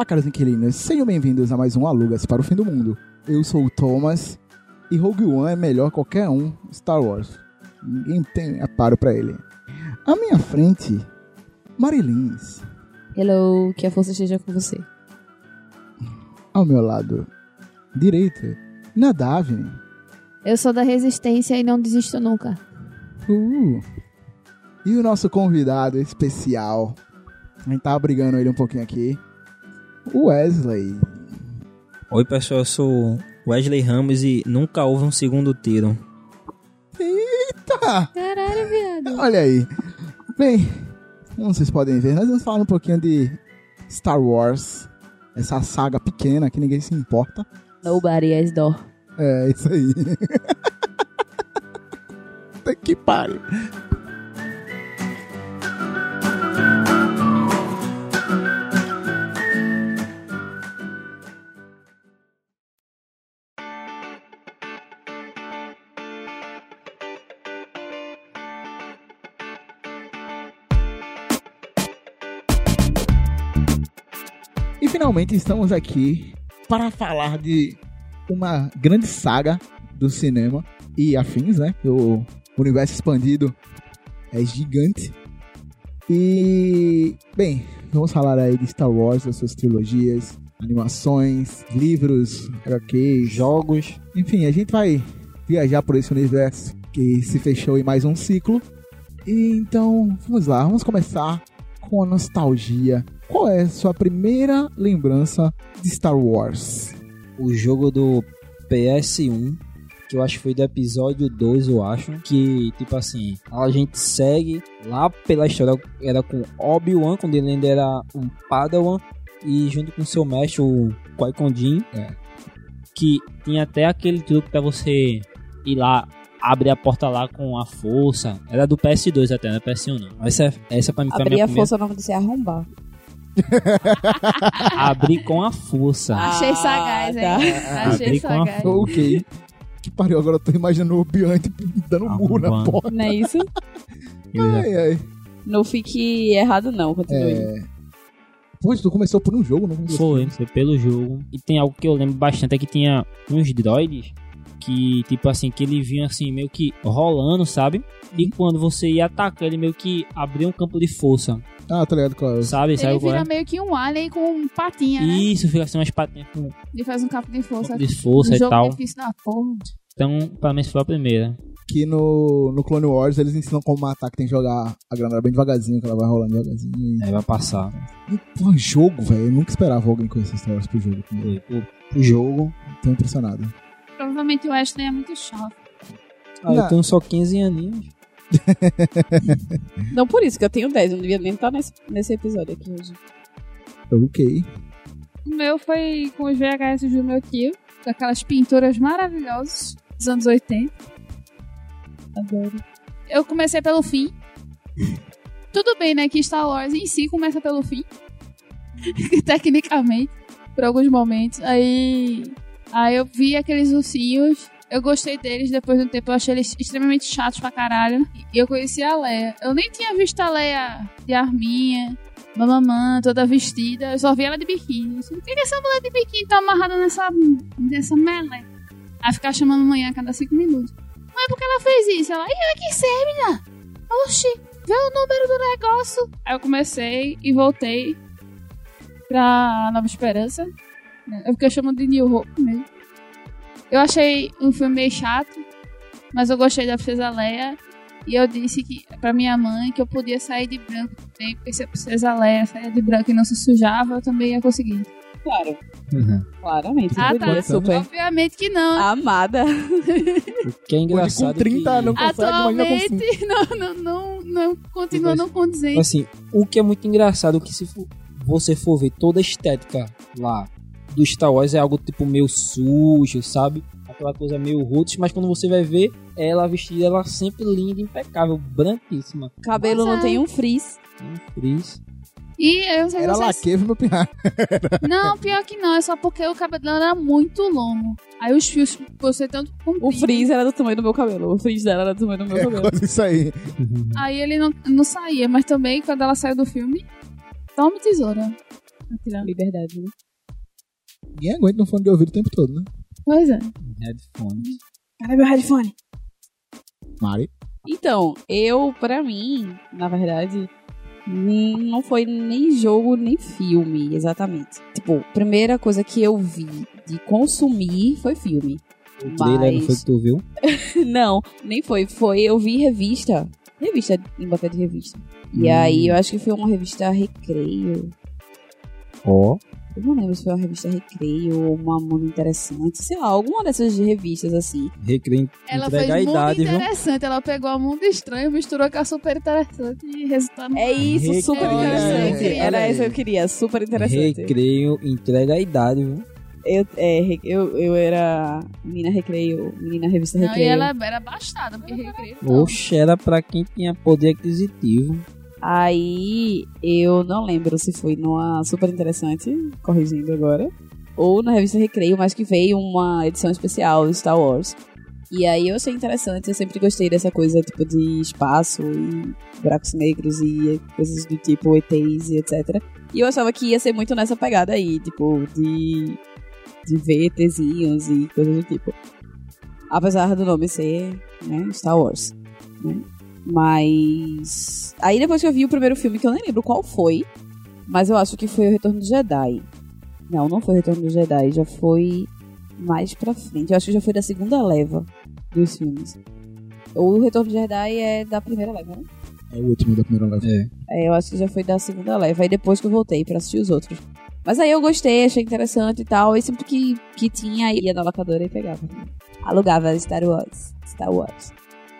Olá, caros inquilinos, sejam bem-vindos a mais um Alugas para o Fim do Mundo. Eu sou o Thomas e Rogue One é melhor que qualquer um Star Wars. Ninguém tem aparo pra ele. À minha frente, Marilins. Hello, que a força esteja com você. Ao meu lado, direita, Nadavne. Eu sou da resistência e não desisto nunca. Uh. E o nosso convidado especial, a gente tava brigando ele um pouquinho aqui, Wesley. Oi, pessoal, eu sou Wesley Ramos e nunca houve um segundo tiro. Eita! Caralho, viado. Olha aí. Bem, como vocês podem ver, nós vamos falar um pouquinho de Star Wars. Essa saga pequena que ninguém se importa. Nobody has door. É, isso aí. Puta que pariu. Finalmente estamos aqui para falar de uma grande saga do cinema e afins, né? O universo expandido é gigante. E, bem, vamos falar aí de Star Wars, das suas trilogias, animações, livros, HQs, Jogos. enfim, a gente vai viajar por esse universo que se fechou em mais um ciclo. E então, vamos lá, vamos começar com a nostalgia. Qual é a sua primeira lembrança de Star Wars? O jogo do PS1, que eu acho que foi do episódio 2, eu acho. Que, tipo assim, a gente segue lá pela história. Era com Obi-Wan, quando ele ainda era um Padawan. E junto com seu mestre, o Qui-Gon Jinn, É. Que tinha até aquele truque pra você ir lá, abrir a porta lá com a força. Era do PS2 até, não é PS1 não. Essa, essa pra mim foi a Abrir minha a primeira... força, o nome disso é arrombar. Abrir com a força. Ah, Achei sagaz, hein? tá. Achei Abri com a sagaz. Ok. Que pariu, agora eu tô imaginando o Obi-Wan tipo, dando um murro na porta. Não é isso? Já- Ai, ai. Não fique errado, não. Continue. É... Pô, tu começou por um jogo, não começou Foi, foi pelo jogo. E tem algo que eu lembro bastante, é que tinha uns droids que, tipo assim, que ele vinha assim, meio que rolando, sabe? E quando você ia atacar, ele meio que abria um campo de força, Ah, tá ligado é. sabe? Ele Sabe vira é? meio que um alien com patinha, né? Isso, fica assim umas patinhas com Ele faz um campo de força. campo de força um e jogo tal. difícil da porra. Então, pra mim, essa foi a primeira. Que no, no Clone Wars eles ensinam como matar, que tem que jogar a granada bem devagarzinho, que ela vai rolando devagarzinho. E... Aí vai passar. E, pô, jogo, velho. Eu nunca esperava alguém conhecer Star Wars pro jogo. Pro, pro jogo. Tô impressionado. Provavelmente o Ashley é muito chato. Ah, Não. eu tenho só 15 aninhos. Não por isso, que eu tenho 10. Eu não devia nem estar nesse, nesse episódio aqui hoje. Ok. O meu foi com os VHS do meu tio, com aquelas pinturas maravilhosas dos anos 80. Adoro. Eu comecei pelo fim. Tudo bem, né? Que Star Wars em si começa pelo fim. Tecnicamente, por alguns momentos. Aí, aí eu vi aqueles ursinhos. Eu gostei deles depois de um tempo. Eu achei eles extremamente chatos pra caralho. E eu conheci a Leia. Eu nem tinha visto a Leia de arminha, mamamã, toda vestida. Eu só vi ela de biquíni. Por que que essa mulher de biquíni tá amarrada nessa, nessa meleca? Aí ficar chamando manhã a cada cinco minutos. Mas por que ela fez isso? Ela, e que ser, menina? Oxi, vê o número do negócio. Aí eu comecei e voltei pra Nova Esperança. É porque eu chamo de New Hope mesmo. Eu achei um filme meio chato, mas eu gostei da Princesa Leia. E eu disse que pra minha mãe que eu podia sair de branco também, porque se a Princesa Leia saia de branco e não se sujava, eu também ia conseguir. Claro, Uhum. claramente. Ah, podia, tá. super. Obviamente que não. Amada. O que é engraçado com 30 que... não consegue, Atualmente, não, não, não, não continua não condizente. Assim, o que é muito engraçado é que se for- você for ver toda a estética lá do Star Wars é algo tipo meio sujo, sabe? Aquela coisa meio roots, mas quando você vai ver ela vestida, ela sempre linda, impecável, branquíssima. Cabelo não é. tem um frizz. Tem um frizz. E eu não sei se Era laqueiro meu pirra. Não, pior que não, é só porque o cabelo dela era muito longo. Aí os fios, ser tanto comprido, O frizz era do tamanho do meu cabelo. O frizz dela era do tamanho do meu É cabelo. isso aí. aí ele não, não saía. Mas também, quando ela saiu do filme, tome tesoura. Tirando. Liberdade, né? Ninguém aguenta um fone de ouvido o tempo todo, né? Pois é. Headphone. Cadê meu headphone? Mari. Então, eu, pra mim, na verdade, hum, não foi nem jogo nem filme, exatamente. Tipo, primeira coisa que eu vi de consumir foi filme. O trailer não foi que tu viu? Não, nem foi. Foi, eu vi revista. Revista, em banca de revista. E Hum. aí, eu acho que foi uma revista Recreio. Ó. Eu não lembro se foi uma revista Recreio ou uma Mundo Interessante. Sei lá, alguma dessas revistas assim. Recreio Ela entrega fez a idade, viu? interessante. Ela pegou a mundo estranho, misturou com a super interessante e resultado. É isso, Recreio. super interessante. É, Era isso que eu queria, super interessante. Recreio entrega a idade, viu? Eu, é, eu, eu era menina recreio, menina revista Não, e recreio. ela era bastada, porque recreio. não. Oxe, era pra quem tinha poder aquisitivo. Aí eu não lembro se foi numa super interessante, corrigindo agora, ou na revista Recreio, mas que veio uma edição especial do Star Wars. E aí eu achei interessante, eu sempre gostei dessa coisa tipo de espaço e buracos negros e coisas do tipo ETs e etc. E eu achava que ia ser muito nessa pegada aí, tipo, de, de ver ETzinhos e coisas do tipo. Apesar do nome ser né, Star Wars. Né? Mas. Aí depois que eu vi o primeiro filme, que eu nem lembro qual foi, mas eu acho que foi o Retorno do Jedi. Não, não foi o Retorno do Jedi, já foi mais pra frente. Eu acho que já foi da segunda leva dos filmes. O Retorno do Jedi é da primeira leva, né? É o último da primeira leva. É. É, eu acho que já foi da segunda leva. Aí depois que eu voltei pra assistir os outros. Mas aí eu gostei, achei interessante e tal. E sempre que, que tinha, ia na locadora e pegava. Alugava Star Wars. Star Wars.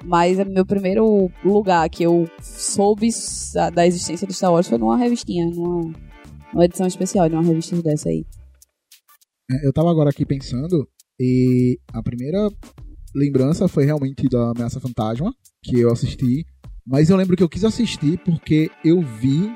Mas o meu primeiro lugar que eu soube da existência do Star Wars foi numa revistinha, numa, numa edição especial de uma revista dessa aí. É, Eu tava agora aqui pensando e a primeira lembrança foi realmente da Ameaça Fantasma, que eu assisti. Mas eu lembro que eu quis assistir porque eu vi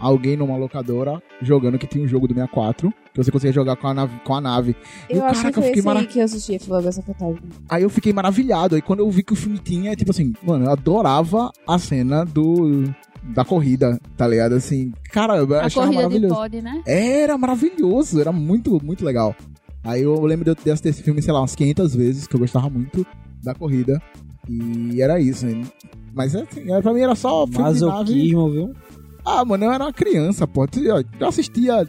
alguém numa locadora jogando que tinha um jogo do 64, que você conseguia jogar com a nave. Com a nave. E Eu acho que eu foi fiquei esse aí mara- que eu assisti, foi essa fantasma. Aí eu fiquei maravilhado. Aí quando eu vi que o filme tinha, tipo assim, mano, eu adorava a cena do. Da corrida, tá ligado? Assim, cara, eu A achava maravilhoso. pod, né? Era maravilhoso, era muito, muito legal. Aí eu lembro de eu ter assistido esse filme, sei lá, umas 500 vezes, que eu gostava muito da corrida. E era isso. hein? Mas assim, era- pra mim era só filme de nave. Viu? Ah, mano, eu era uma criança, pô. Eu eu assistia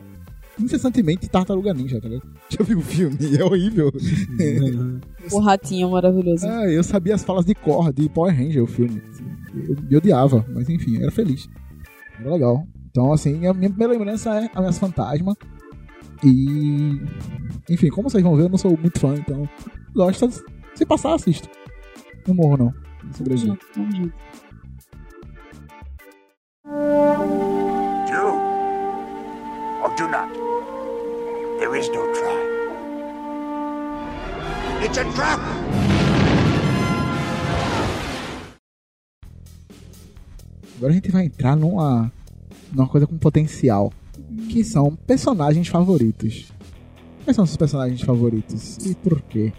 incessantemente Tartaruga Ninja, tá ligado? Já viu o filme? É horrível. O ratinho maravilhoso. Ah, eu sabia as falas de Cor, de Power Ranger, o filme. Eu, eu odiava, mas enfim, era feliz. Era legal. Então, assim, a minha primeira lembrança é a minha fantasma. E. Enfim, como vocês vão ver, eu não sou muito fã, então. Gosto. Se passar, assisto. Não morro, não. Não sobrevivo. junto, tamo junto. Do or do not. There is no try. It's a trap! Agora a gente vai entrar numa, numa coisa com potencial. Que são personagens favoritos. Quais são os personagens favoritos? E por quê?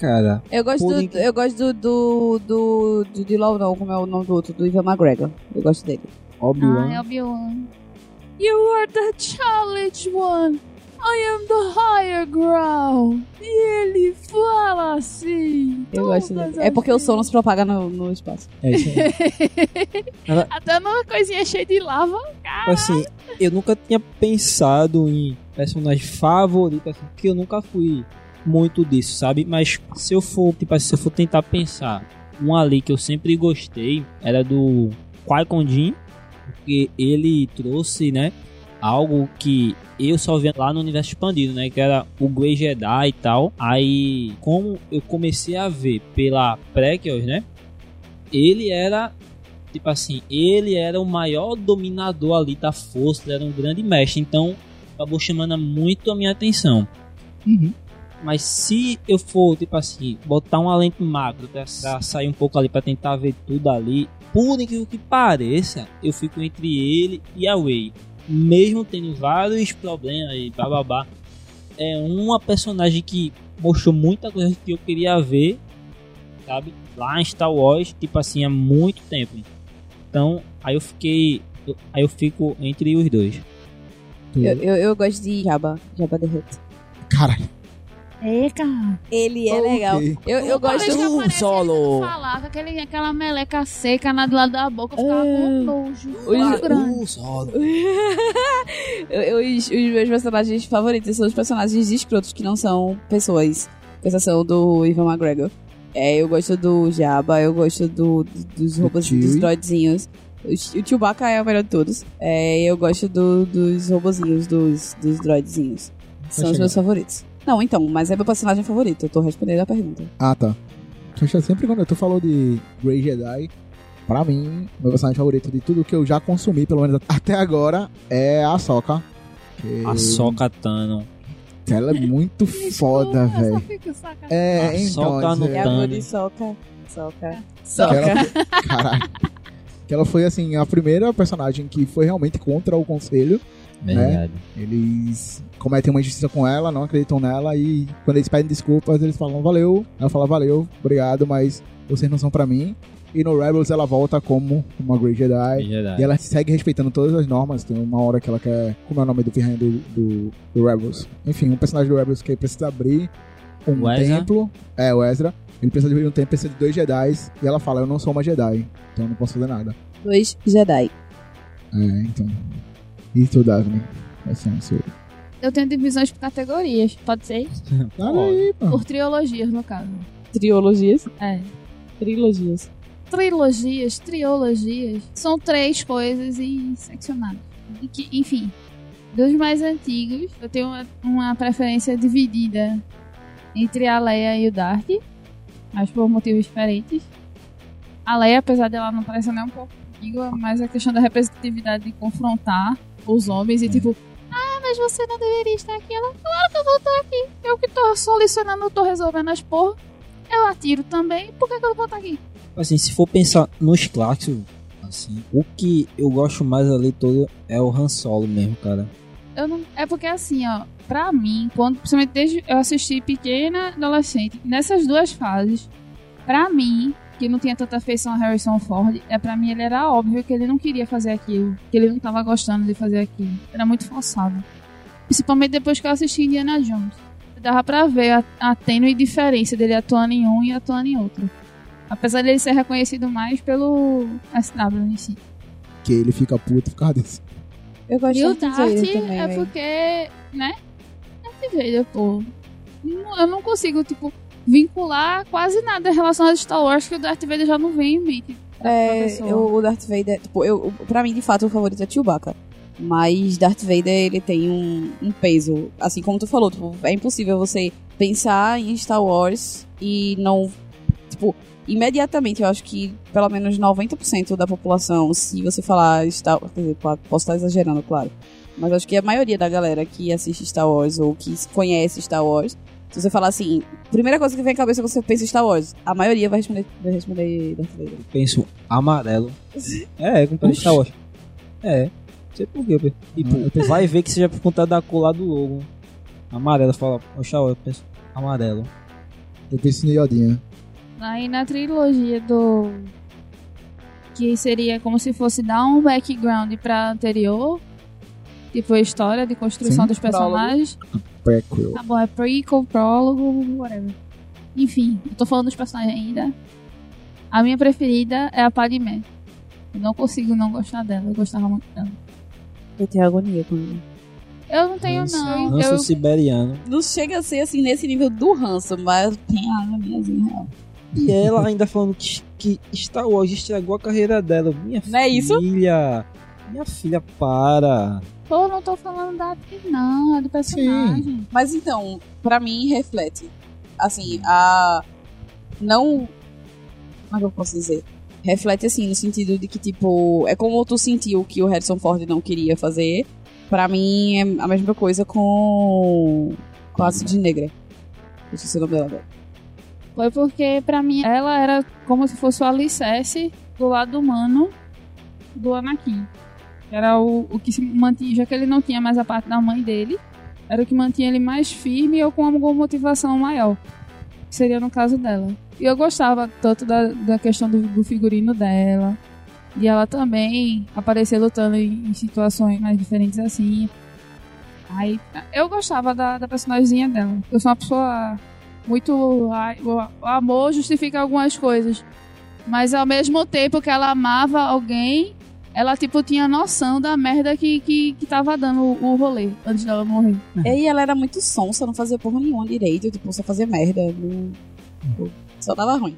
Cara, Eu gosto, do, eu gosto do, do, do, do de Law, não, como é o nome do outro, do Ivan McGregor. Eu gosto dele. Obi-Wan. Ah, é Obi-Wan. You are the challenge one. I am the higher ground. E ele fala assim. Eu gosto dele. É porque o som não se propaga no, no espaço. É isso aí. Até numa coisinha cheia de lava. Assim, eu nunca tinha pensado em personagem favorito, assim, porque eu nunca fui muito disso, sabe? Mas se eu for, tipo se eu for tentar pensar, um ali que eu sempre gostei era do Qui-Gon porque ele trouxe, né, algo que eu só via lá no universo expandido, né, que era o Grey Jedi e tal. Aí, como eu comecei a ver pela Prequels, né, ele era tipo assim, ele era o maior dominador ali da força, ele era um grande mestre, então acabou chamando muito a minha atenção. Uhum. Mas se eu for, tipo assim, botar uma lente macro pra, pra sair um pouco ali, pra tentar ver tudo ali, por incrível que pareça, eu fico entre ele e a Wei. Mesmo tendo vários problemas e bababá, é uma personagem que mostrou muita coisa que eu queria ver, sabe? Lá em Star Wars, tipo assim, há muito tempo. Então, aí eu fiquei. eu- Aí eu fico entre os dois. Eu, eu, eu gosto de Jabba, Jabba the Hutt. Caralho. É, cara. Ele é Ok. legal. Eu, eu gosto do aparece solo. falar, com aquele, aquela meleca seca na do lado da boca, eu ficava É. com nojo. Grande. Uh, solo. Eu- eu- os, os meus personagens favoritos são os personagens escrotos que não são pessoas. Com exceção do Ivan McGregor. É, eu gosto do Jabba, eu gosto do, do- dos robôs, dos droidzinhos. O, o Chewbacca é o melhor de todos. É, eu gosto do- dos robozinhos, dos, dos droidzinhos. São os meus favoritos. Não, então, mas é meu personagem favorito. Eu tô respondendo a pergunta. Ah, tá. Poxa, sempre quando tu falou de Grey Jedi, pra mim, meu personagem favorito de tudo que eu já consumi, pelo menos até agora, é a Soka. A Soca Tano. Ela é muito foda, velho. fico sacanagem. É, A então. Soca no é, É a Tano. Soca. que Soca. ela, caralho. Que ela foi, assim, a primeira personagem que foi realmente contra o conselho. Verdade. Eles cometem uma injustiça com ela, não acreditam nela e quando eles pedem desculpas, eles falam valeu. Ela fala valeu, obrigado, mas vocês não são pra mim. E no Rebels ela volta como uma Grey Jedi. Verdade. E ela segue respeitando todas as normas. Tem uma hora que ela quer. Como é o nome do pirranha do, do, do Rebels? Enfim, um personagem do Rebels que precisa abrir um O templo. É, o Ezra. Ele precisa abrir um templo, precisa de dois Jedi. E ela fala: Eu não sou uma Jedi, então eu não posso fazer nada. Dois Jedi. É, então. E tu, Daphne? Esse é o seu. Eu tenho divisões por categorias, pode ser? Olha aí, pô. Por trilogias, no caso. Triologias. É. Trilogias. Trilogias, triologias, são três coisas e seccionadas. E que, enfim, dos mais antigos, eu tenho uma, uma preferência dividida entre a Leia e o Darth, mas por motivos diferentes. A Leia, apesar dela não parecer nem um pouco antiga, mas a questão da representatividade de confrontar os homens e tipo, ah, mas você não deveria estar aqui. Ela, claro que eu vou estar aqui. Eu que tô solucionando, tô resolvendo as porra. Eu atiro também, por que, que eu vou estar aqui? Assim, se for pensar nos clássicos, assim, o que eu gosto mais ali todo é o Han Solo mesmo, cara. Eu não, é porque assim, ó, pra mim, quando, principalmente desde eu assisti pequena, adolescente, nessas duas fases, pra mim, que não tinha tanta afeição a Harrison Ford, é pra mim ele era óbvio que ele não queria fazer aquilo, que ele não tava gostando de fazer aquilo. Era muito forçado. Principalmente depois que eu assisti Indiana Jones. Dava pra ver a, a tênue diferença dele atuando em um e atuando em outro. Apesar dele ser reconhecido mais pelo SW em si. Que ele fica puto por causa disso. Eu gosto E o de Darth também, é porque, né? Darth Vader, pô. Não- Eu não consigo, tipo, vincular quase nada relacionado a Star Wars que o Darth Vader já não vem em mente. pra É, eu, o Darth Vader, tipo, eu, pra mim, de fato, o favorito é Chewbacca. Mas Darth Vader, ele tem um, um peso. Assim como tu falou, tipo, é impossível você pensar em Star Wars e não. Tipo, imediatamente, eu acho que pelo menos 90% da população, se você falar Star Wars. Quer dizer, posso estar exagerando, claro. Mas acho que a maioria da galera que assiste Star Wars ou que conhece Star Wars, se você falar assim, primeira coisa que vem à cabeça quando você pensa em Star Wars, a maioria vai responder, vai responder Darth Vader. Eu penso amarelo. É, com o Star Wars. É, não sei por quê. Tipo, pensei- vai ver que seja por conta da cor lá do logo. Amarelo, fala, o Star Wars, eu penso amarelo. Eu penso em Yodinha. Aí na trilogia do. Que seria como se fosse dar um background pra anterior. Tipo, a história de construção Sim. dos personagens. Prequel. Tá bom, é prequel, prólogo, whatever. Enfim, eu tô falando dos personagens ainda. A minha preferida é a Padmé. Eu não consigo não gostar dela, eu gostava muito dela. Eu tenho agonia com ele. Eu não tenho, Ranço- não. Ranço Eu, siberiano. Não chega a ser assim nesse nível do ranço, mas tem a agoniazinha real. E ela ainda falando que, que Star Wars estragou a carreira dela. Minha Não é isso? Minha filha, para. pô, não tô falando da atriz, não, é do personagem. Mas então, pra mim, reflete. Assim, a. Não. Como é que eu posso dizer? Reflete assim, no sentido de que, tipo, é como tu sentiu que o Harrison Ford não queria fazer. Pra mim é a mesma coisa com. com a Cid Negra. Eu esqueci o nome dela agora. Foi porque, pra mim, ela era como se fosse o alicerce do lado humano do Anakin. Era o, o que se mantinha, já que ele não tinha mais a parte da mãe dele, era o que mantinha ele mais firme ou com alguma motivação maior. Seria no caso dela. E eu gostava tanto da, da questão do, do figurino dela. E ela também aparecer lutando em, em situações mais diferentes assim. Aí, eu gostava da, da personagemzinha dela. Eu sou uma pessoa muito. ai, o amor justifica algumas coisas. Mas ao mesmo tempo que ela amava alguém, ela, tipo, tinha noção da merda que, que, que tava dando o, o rolê antes dela morrer. E ela era muito sonsa, não fazia porra nenhuma direito, tipo, só fazia merda. não- Só dava ruim.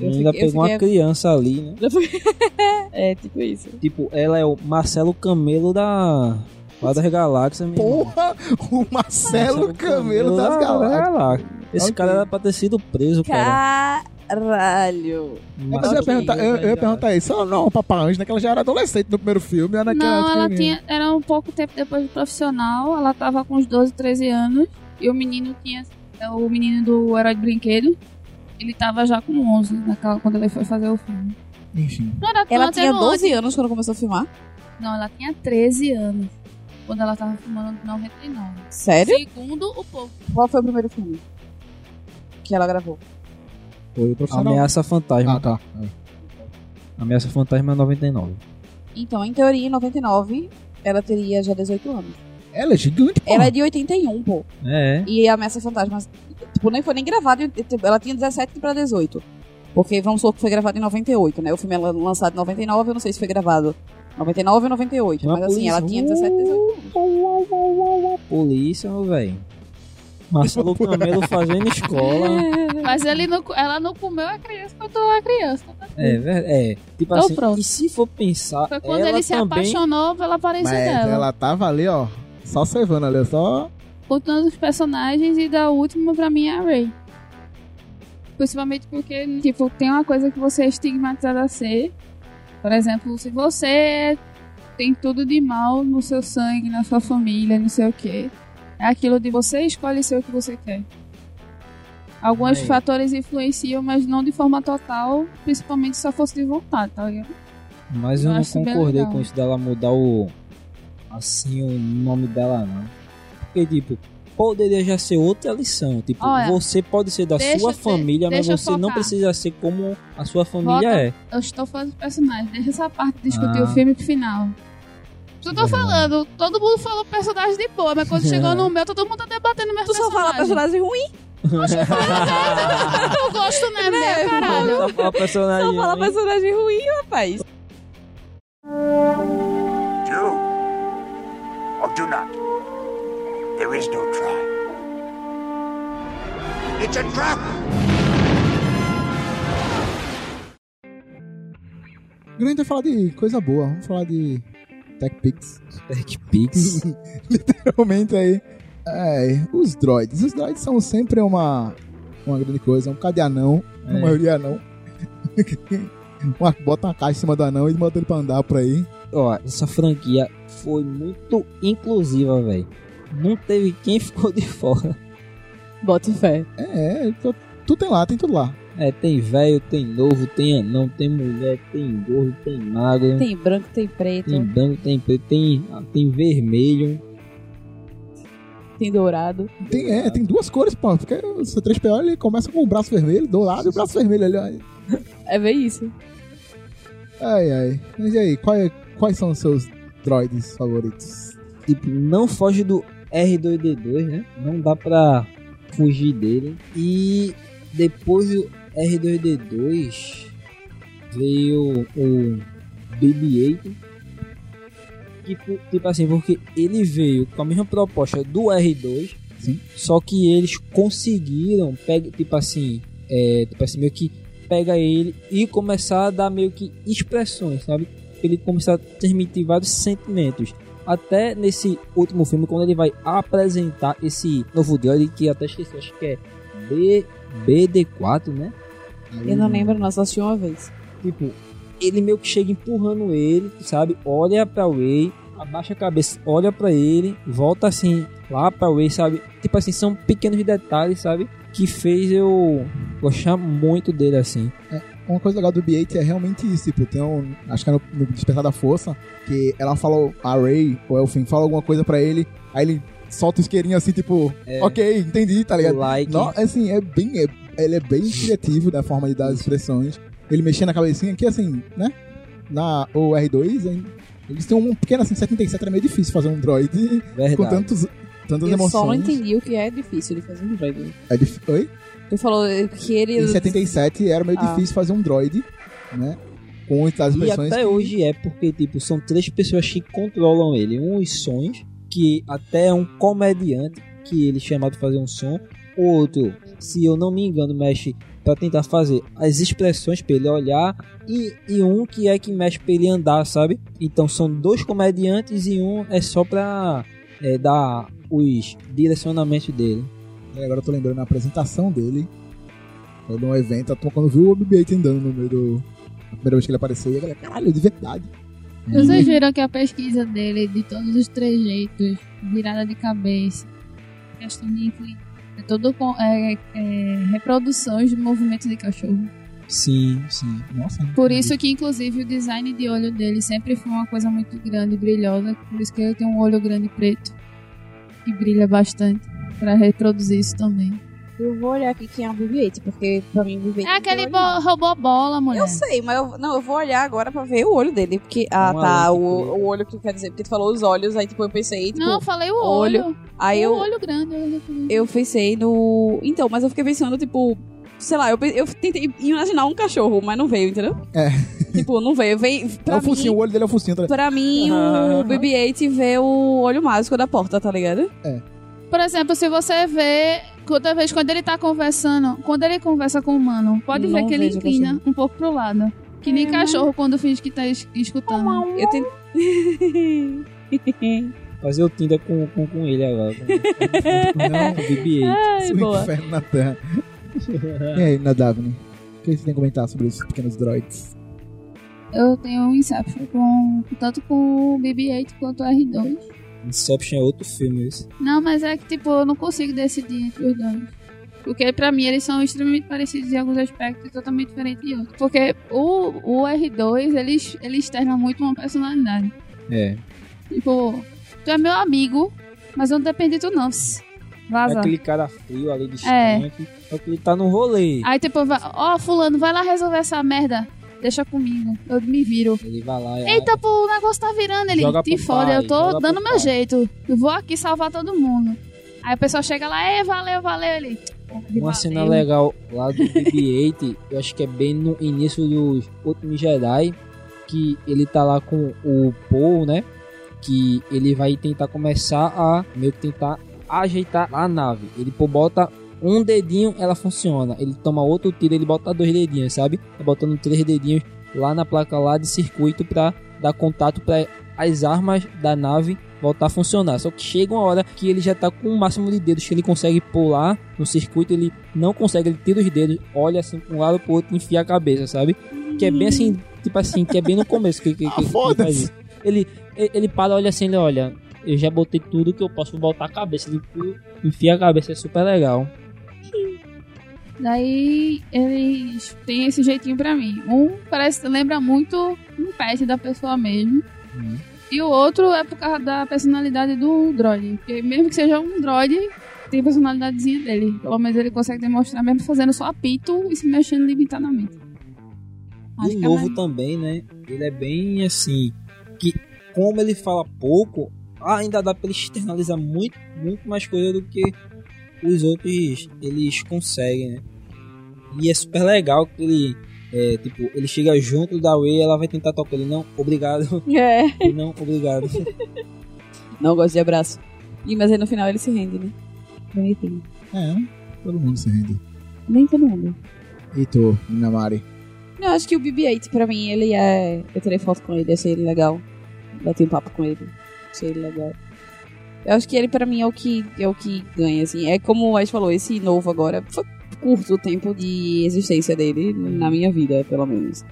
Eu ainda fiquei- eu pegou uma fiquei- criança ali, né? É, tipo isso. Tipo, ela é o Marcelo Camelo da. Lá das galáxias, meu. Porra, o Marcelo Camelo das Galáxias. Galáxias. Esse cara era pra ter sido preso, cara. Caralho. Mas eu ia perguntar, eu, eu ia perguntar isso. Ela não é papaanjo, né? Que ela já era adolescente no primeiro filme. Era naquela Não, ela tinha. Era um pouco tempo depois do profissional. Ela tava com uns 12, 13 anos. E o menino tinha. é O menino do Herói de Brinquedo. Ele tava já com 11 naquela, quando ele foi fazer o filme. Enfim. Não era Ela tinha era um 12 anos quando começou a filmar? Não, ela tinha 13 anos. Quando ela tava filmando em 99. Sério? Segundo o povo. Qual foi o primeiro filme que ela gravou? Foi o profissional. Ameaça Fantasma. Ah, tá. É. Ameaça Fantasma é 99. Então, em teoria, em 99, ela teria já 18 anos. Ela é gigante, pô. Ela é de 81, pô. É, é. E a Ameaça Fantasma, tipo, nem foi nem gravado, em- tipo, ela tinha 17 pra 18. Porque vamos supor que foi gravado em 98, né? O filme é lan- lançado em 99, eu não sei se foi gravado 99 ou 98. Uma mas assim, ela polícia. tinha 17, 18 anos. Polícia, meu velho. Marcelo Camelo fazendo escola. Mas ele não, ela não comeu a criança quando a criança. É, ver- é. Tipo Então assim, pronto. e se for pensar, Foi quando ela ele se também... apaixonou pela aparência Mas dela. ela tava ali, ó. Só servando ali, só. contando os personagens e da última pra mim é a Ray. Principalmente porque, tipo, tem uma coisa que você é estigmatizado a ser. Por exemplo, se você tem tudo de mal no seu sangue, na sua família, não sei o que. É aquilo de você escolhe ser o que você quer. Alguns Aí. fatores influenciam, mas não de forma total, principalmente se a força de vontade, tá ligado? Mas eu, Eu não concordei com isso dela mudar o. Assim, o nome dela, não. Porque, tipo, poderia já ser outra lição. Tipo, Olha, você pode ser da sua de- família, mas eu você não focar. precisa ser como a sua família Volta. é. Eu estou falando dos personagens, deixa essa parte de discutir Ah. o filme pro final. Só tô Verdade. falando, todo mundo falou personagem de boa, mas quando chegou no meu, todo mundo tá debatendo meu Tu só fala personagem ruim? Eu gosto, né, meu caralho. Só fala personagem. Só fala ruim. personagem ruim, rapaz. Do or do not. There is no try. It's a trap! Grande vai falar de coisa boa. Vamos falar de Tech Pix. Tech Pix. Realmente aí. É, os droids. Os droids são sempre uma, uma grande coisa. Um cadê anão? A É. maioria anão. uma, bota uma caixa em cima do anão e bota ele pra andar por aí. Ó, essa franquia foi muito inclusiva, velho. Não teve quem ficou de fora. Bota fé. É, é tem lá, tem tudo lá. É, tem velho, tem novo, tem anão, tem mulher, tem gordo, tem magro, Tem branco, tem preto, tem tem, branco, tem preto, tem, tem vermelho. dourado. Tem, é, tem duas cores, pô. Porque o C3PO ele começa com o braço vermelho, dourado e o braço vermelho ali. ó. É bem isso. Ai, ai. Mas e aí, qual é- quais são os seus droids favoritos? Tipo, não foge do R2D2, né? Não dá pra fugir dele. E depois do R2D2 veio o BB-8. Tipo, tipo assim, porque ele veio com a mesma proposta do R2, Sim. só que eles conseguiram, pega, tipo assim, é, tipo assim, meio que pega ele e começar a dar meio que expressões, sabe? Ele começar a transmitir vários sentimentos. Até nesse último filme, quando ele vai apresentar esse novo droid, que até esqueci, acho que é B, BD4, né? Eu não lembro, não, só assisti uma vez. Tipo, ele meio que chega empurrando ele, sabe? Olha pra Way, abaixa a cabeça, olha pra ele, volta assim, lá pra Way, sabe? Tipo assim, são pequenos detalhes, sabe? Que fez eu gostar muito dele assim. Uma coisa legal do B8 é realmente isso, tipo, tem um. Acho que é no, no Despertar da Força, que ela falou, a Ray, ou Elfin, fala alguma coisa pra ele, aí ele solta o isqueirinho assim, tipo, É. ok, entendi, tá ligado? Like. Não, assim, é bem. é- ele é bem criativo na forma de dar as expressões. Ele mexendo na cabecinha, que assim, né? Na o R2, hein, eles têm um pequeno assim, 77 era meio difícil fazer um droid com tantos, tantas Eu só emoções. entendi o que é difícil de fazer um droid. É dif... Oi? Tu falou que ele. Em 77 era meio Ah. difícil fazer um droid, né? Com as E expressões até que- hoje é porque, tipo, são três pessoas que controlam ele. Um, os sons, que até é um comediante, que ele chama de fazer um som. O outro, se eu não me engano, mexe pra tentar fazer as expressões pra ele olhar. E, e um que é que mexe pra ele andar, sabe? Então são dois comediantes e um é só pra é, dar os direcionamentos dele. É, agora eu tô lembrando a apresentação dele. Foi num evento, a turma quando viu o BB-8 andando no meio do. A primeira vez que ele apareceu, e a galera, caralho, de verdade. Vocês viram que a pesquisa dele, de todos os trejeitos, virada de cabeça, questão de inclinação, é com é, é, reproduções de movimento de cachorro. Sim, sim. Nossa. Por isso que, inclusive, o design de olho dele sempre foi uma coisa muito grande e brilhosa. Por isso que ele tem um olho grande preto. Que brilha bastante. Pra reproduzir isso também. Eu vou olhar aqui quem é o BB-8, porque pra mim o BB-8. É aquele bo robô bola, mulher. Eu sei, mas eu, não, eu vou olhar agora pra ver o olho dele. Porque. Ah, Uma tá. O, preta. o olho que quer dizer. Porque tu falou os olhos, aí tipo, eu pensei, tipo. Não, eu falei o olho. olho. aí o eu, olho grande. o olho grande. eu pensei no. Então, mas eu fiquei pensando, tipo. Sei lá, eu, eu tentei imaginar um cachorro, mas não veio, entendeu? É. Tipo, não veio. Veio. É o focinho, mim, o olho dele é o focinho. Tá... pra mim o BB-8 vê o olho mágico da porta, tá ligado? Por exemplo, se você vê, toda vez quando ele tá conversando, quando ele conversa com o humano, pode Não ver que ele inclina cachorro. um pouco pro lado. Que nem cachorro quando finge que tá es- escutando. Eu tentei. Fazer o Tinder com, com, com ele agora. Não, o BB-8. Ai, o boa. inferno na Terra. e aí, Nadavne? O que você tem a comentar sobre esses pequenos droids? Eu tenho um Inception com, tanto com o BB-8 quanto o R2. Inception é outro filme esse. Não, mas é que, tipo, eu não consigo decidir entre os dois. Porque pra mim eles são extremamente parecidos em alguns aspectos e totalmente diferentes de outros. Porque o, o R2, ele, ele externa muito uma personalidade. É. Tipo, tu é meu amigo, mas eu não dependo de tu não. Pss, É Vaza. aquele cara frio ali distante. É. que ele tá no rolê. Aí tipo, ó, fulano, vai lá resolver essa merda. Deixa comigo. Eu me viro. Ele vai lá e. Eita, pô, o negócio tá virando. Ele, Joga te foda, pai, eu tô dando meu pai." jeito. Eu vou aqui salvar todo mundo. Aí a pessoa chega lá, ei, valeu, valeu. Ele, "Pô, Uma valeu." cena legal lá do BB-8, eu acho que é bem no início dos Últimos Jedi, que ele tá lá com o Paul, né? Que ele vai tentar começar a meio que tentar ajeitar a nave. Ele pô, bota um dedinho, ela funciona. Ele toma outro tiro, ele bota dois dedinhos, sabe? Tá botando três dedinhos lá na placa lá de circuito pra dar contato para as armas da nave voltar a funcionar. Só que chega uma hora que ele já tá com o máximo de dedos que ele consegue pular no circuito, ele não consegue, ele tira os dedos, olha assim pra um lado pro outro e enfia a cabeça, sabe? Que é bem assim, tipo assim, que é bem no começo que, que, que, que ele. Ele, ele ele para, olha assim, ele olha, eu já botei tudo que eu posso botar a cabeça, ele enfia a cabeça, é super legal. Daí eles têm esse jeitinho pra mim. Um parece lembra muito um pet da pessoa mesmo. Uhum. E o outro é por causa da personalidade do droid. Porque mesmo que seja um droid, tem a personalidadezinha dele. Pelo menos ele consegue demonstrar mesmo fazendo só apito e se mexendo limitadamente. Acho que é novo mais- também, né? Ele é bem assim. Que como ele fala pouco, ainda dá pra ele externalizar muito, muito mais coisa do que os outros eles conseguem, né? E é super legal que ele. É, tipo, ele chega junto da Way ela vai tentar tocar ele. Não, obrigado. É. Ele, não, obrigado. Não gosto de abraço. Ih, mas aí no final ele se rende, né? Bonitinho. É, todo mundo se rende. Nem todo mundo. E tu, Minamari? Eu acho que o BB-8, pra mim, ele é. Eu tirei foto com ele, achei ele legal. Bati um papo com ele, achei ele legal. Eu acho que ele, pra mim, é o que, é o que ganha, assim. É como a gente falou, esse novo agora. Foi curto o tempo de existência dele, na minha vida, pelo menos.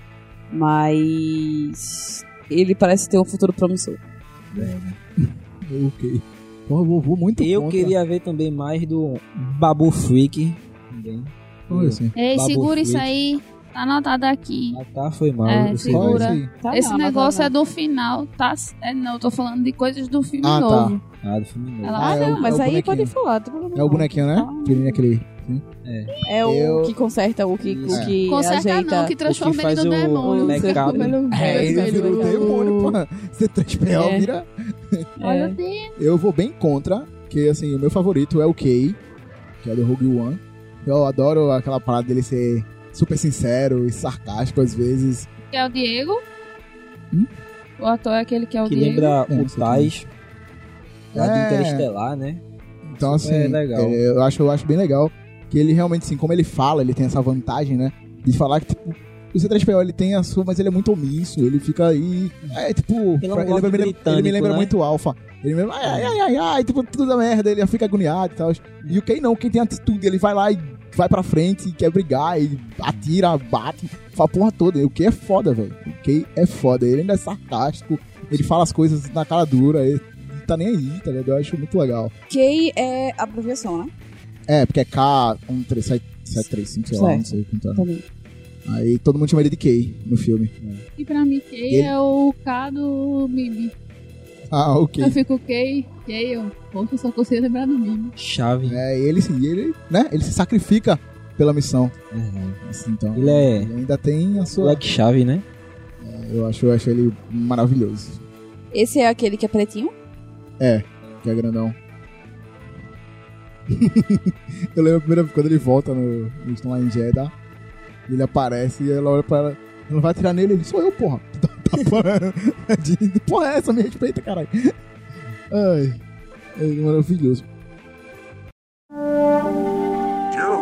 Mas. Ele parece ter um futuro promissor. Ok. Pô, eu vou, vou muito Eu contra. queria ver também mais do Babu Freak. Também. Assim. Ei, Babu segura isso aí. Tá anotado aqui. Ah, tá, foi mal. É, sei. segura. Aí. Tá, Esse não, negócio não. é do final, tá? É, não, eu tô falando de coisas do filme Ah, tá. novo. Ah, do filme novo. Ela- Ah, Ah, é não, o- mas é o aí bonequinho. pode falar. problema É o bonequinho, né? Ah. Aquele, aquele... É o Eu- que conserta, o que, o que Conserta ajeita. não, que transforma ele faz no o demônio. Pelo- É, ele virou o demônio, porra. C3PO É. vira... Olha É. o. Eu vou bem contra porque assim, o meu favorito é o Kay, que é do Rogue One. Eu adoro aquela parada dele ser super sincero e sarcástico às vezes. Que é o Diego. Hum? O ator é aquele que é o Que Diego. lembra É, o Tais, lá É. Interestelar, né? Então, assim, É legal. é, eu, acho, eu acho bem legal que ele realmente, assim, como ele fala, ele tem essa vantagem, né? De falar que, tipo, o C3PO ele tem a sua, mas ele é muito omisso, ele fica aí. É tipo. Ele pra- me lembra, ele me britânico, lembra né? muito Alpha. Ele me lembra, ai, ai, ai, ai, ai, tipo, tudo da merda, ele fica agoniado e tal. E o Ken não, quem tem atitude, ele vai lá e vai pra frente e quer brigar, e atira, bate, fala a porra toda. O Ken é foda, velho. O Ken é foda, ele ainda é sarcástico, ele fala as coisas na cara dura, ele tá nem aí, tá ligado? Eu acho muito legal. Kay é abreviação, né? É, porque é K13735, sei lá, não sei quanto é. Também. Aí todo mundo chama ele de Kay no filme. E pra mim, Kay Ele- é o K do Mimi. Ah, ok. Eu fico Kay, Kay, eu, poxa, eu só consigo lembrar do Mimi. Chave. É, ele, sim, ele, né, ele se sacrifica pela missão. Uhum. Assim, então, Ele é ele ainda tem a sua... Black Chave, né? Eu acho, eu acho ele maravilhoso. Esse é aquele que é pretinho? É, que é grandão. eu lembro a primeira vez quando ele volta no. Eles estão lá em Jeddah. Ele aparece e ela olha pra ela. Ela não vai atirar nele, ele sou eu, porra. Tá, tá, de, porra é essa? Me respeita, caralho. Ai. É maravilhoso. Do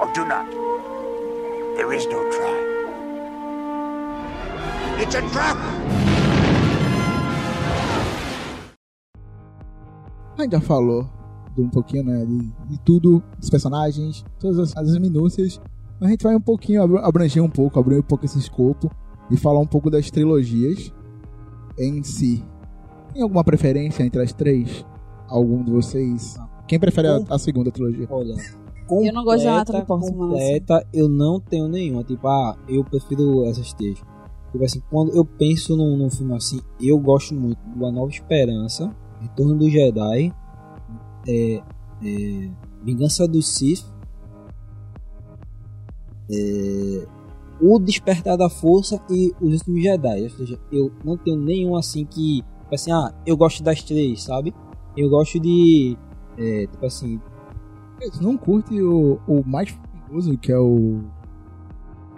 or do not. There is no try. It's a trap! A gente já falou de um pouquinho, né? De, de tudo, dos personagens, todas as, as minúcias. A gente vai um pouquinho abr- abranger um pouco, abrir um pouco esse escopo e falar um pouco das trilogias em si. Tem alguma preferência entre as três? Algum de vocês? Quem prefere a, a segunda trilogia? Olha. Eu não gosto de completa, Natalie Portman, Completa, eu não tenho nenhuma. Tipo, ah, eu prefiro essas três. Tipo assim, quando eu penso num, num filme assim, eu gosto muito do A Nova Esperança, Retorno do Jedi, é, é, Vingança do Sith, é, O Despertar da Força e Os Últimos Jedi. Ou seja, eu não tenho nenhum assim que, tipo assim, ah, eu gosto das três, sabe? Eu gosto de, é, tipo assim, Tu não curte o, o mais famoso, que é o.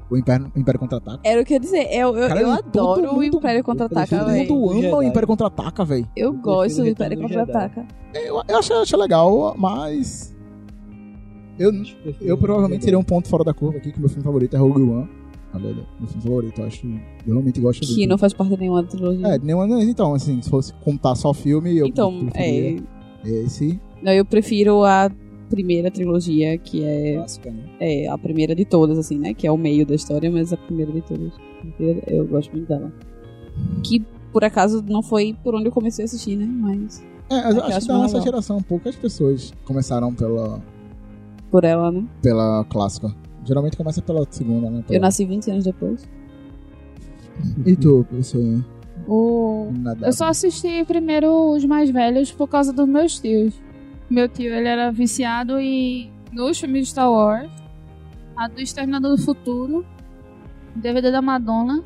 O Império, o Império Contra-Ataca? Era o que eu ia dizer. Eu, eu, Cara, eu todo adoro o mundo- Império Contra-Ataca, velho. Todo mundo ama o. Império Contra-Ataca, velho. Eu Eu gosto do Império. Contra-Ataca. Eu, eu acho, acho legal, mas. Eu, eu provavelmente seria um ponto fora da curva aqui, que meu filme favorito é Rogue One. Olha, meu filme favorito, eu acho. Eu realmente gosto Que dele. não faz parte de nenhuma trilogia. É, nenhuma. Então, assim, se fosse contar só filme, eu. então, é. Esse. Não, eu prefiro a primeira trilogia, que é, Clássica, né? é a primeira de todas, assim, né? Que é o meio da história, mas a primeira de todas. Eu, gosto muito dela. Que, por acaso, não foi por onde eu comecei a assistir, né? Mas É, que eu acho acho que da mais nossa legal. geração, poucas pessoas começaram pela, por ela, né? pela clássica. Geralmente começa pela segunda, né? Eu Pela... nasci 20 anos depois. E tu, professor? O... Nada. Eu só assisti primeiro os mais velhos por causa dos meus tios. Meu tio, ele era viciado em... nos filmes de Star Wars, a do Exterminador do Futuro, DVD da Madonna.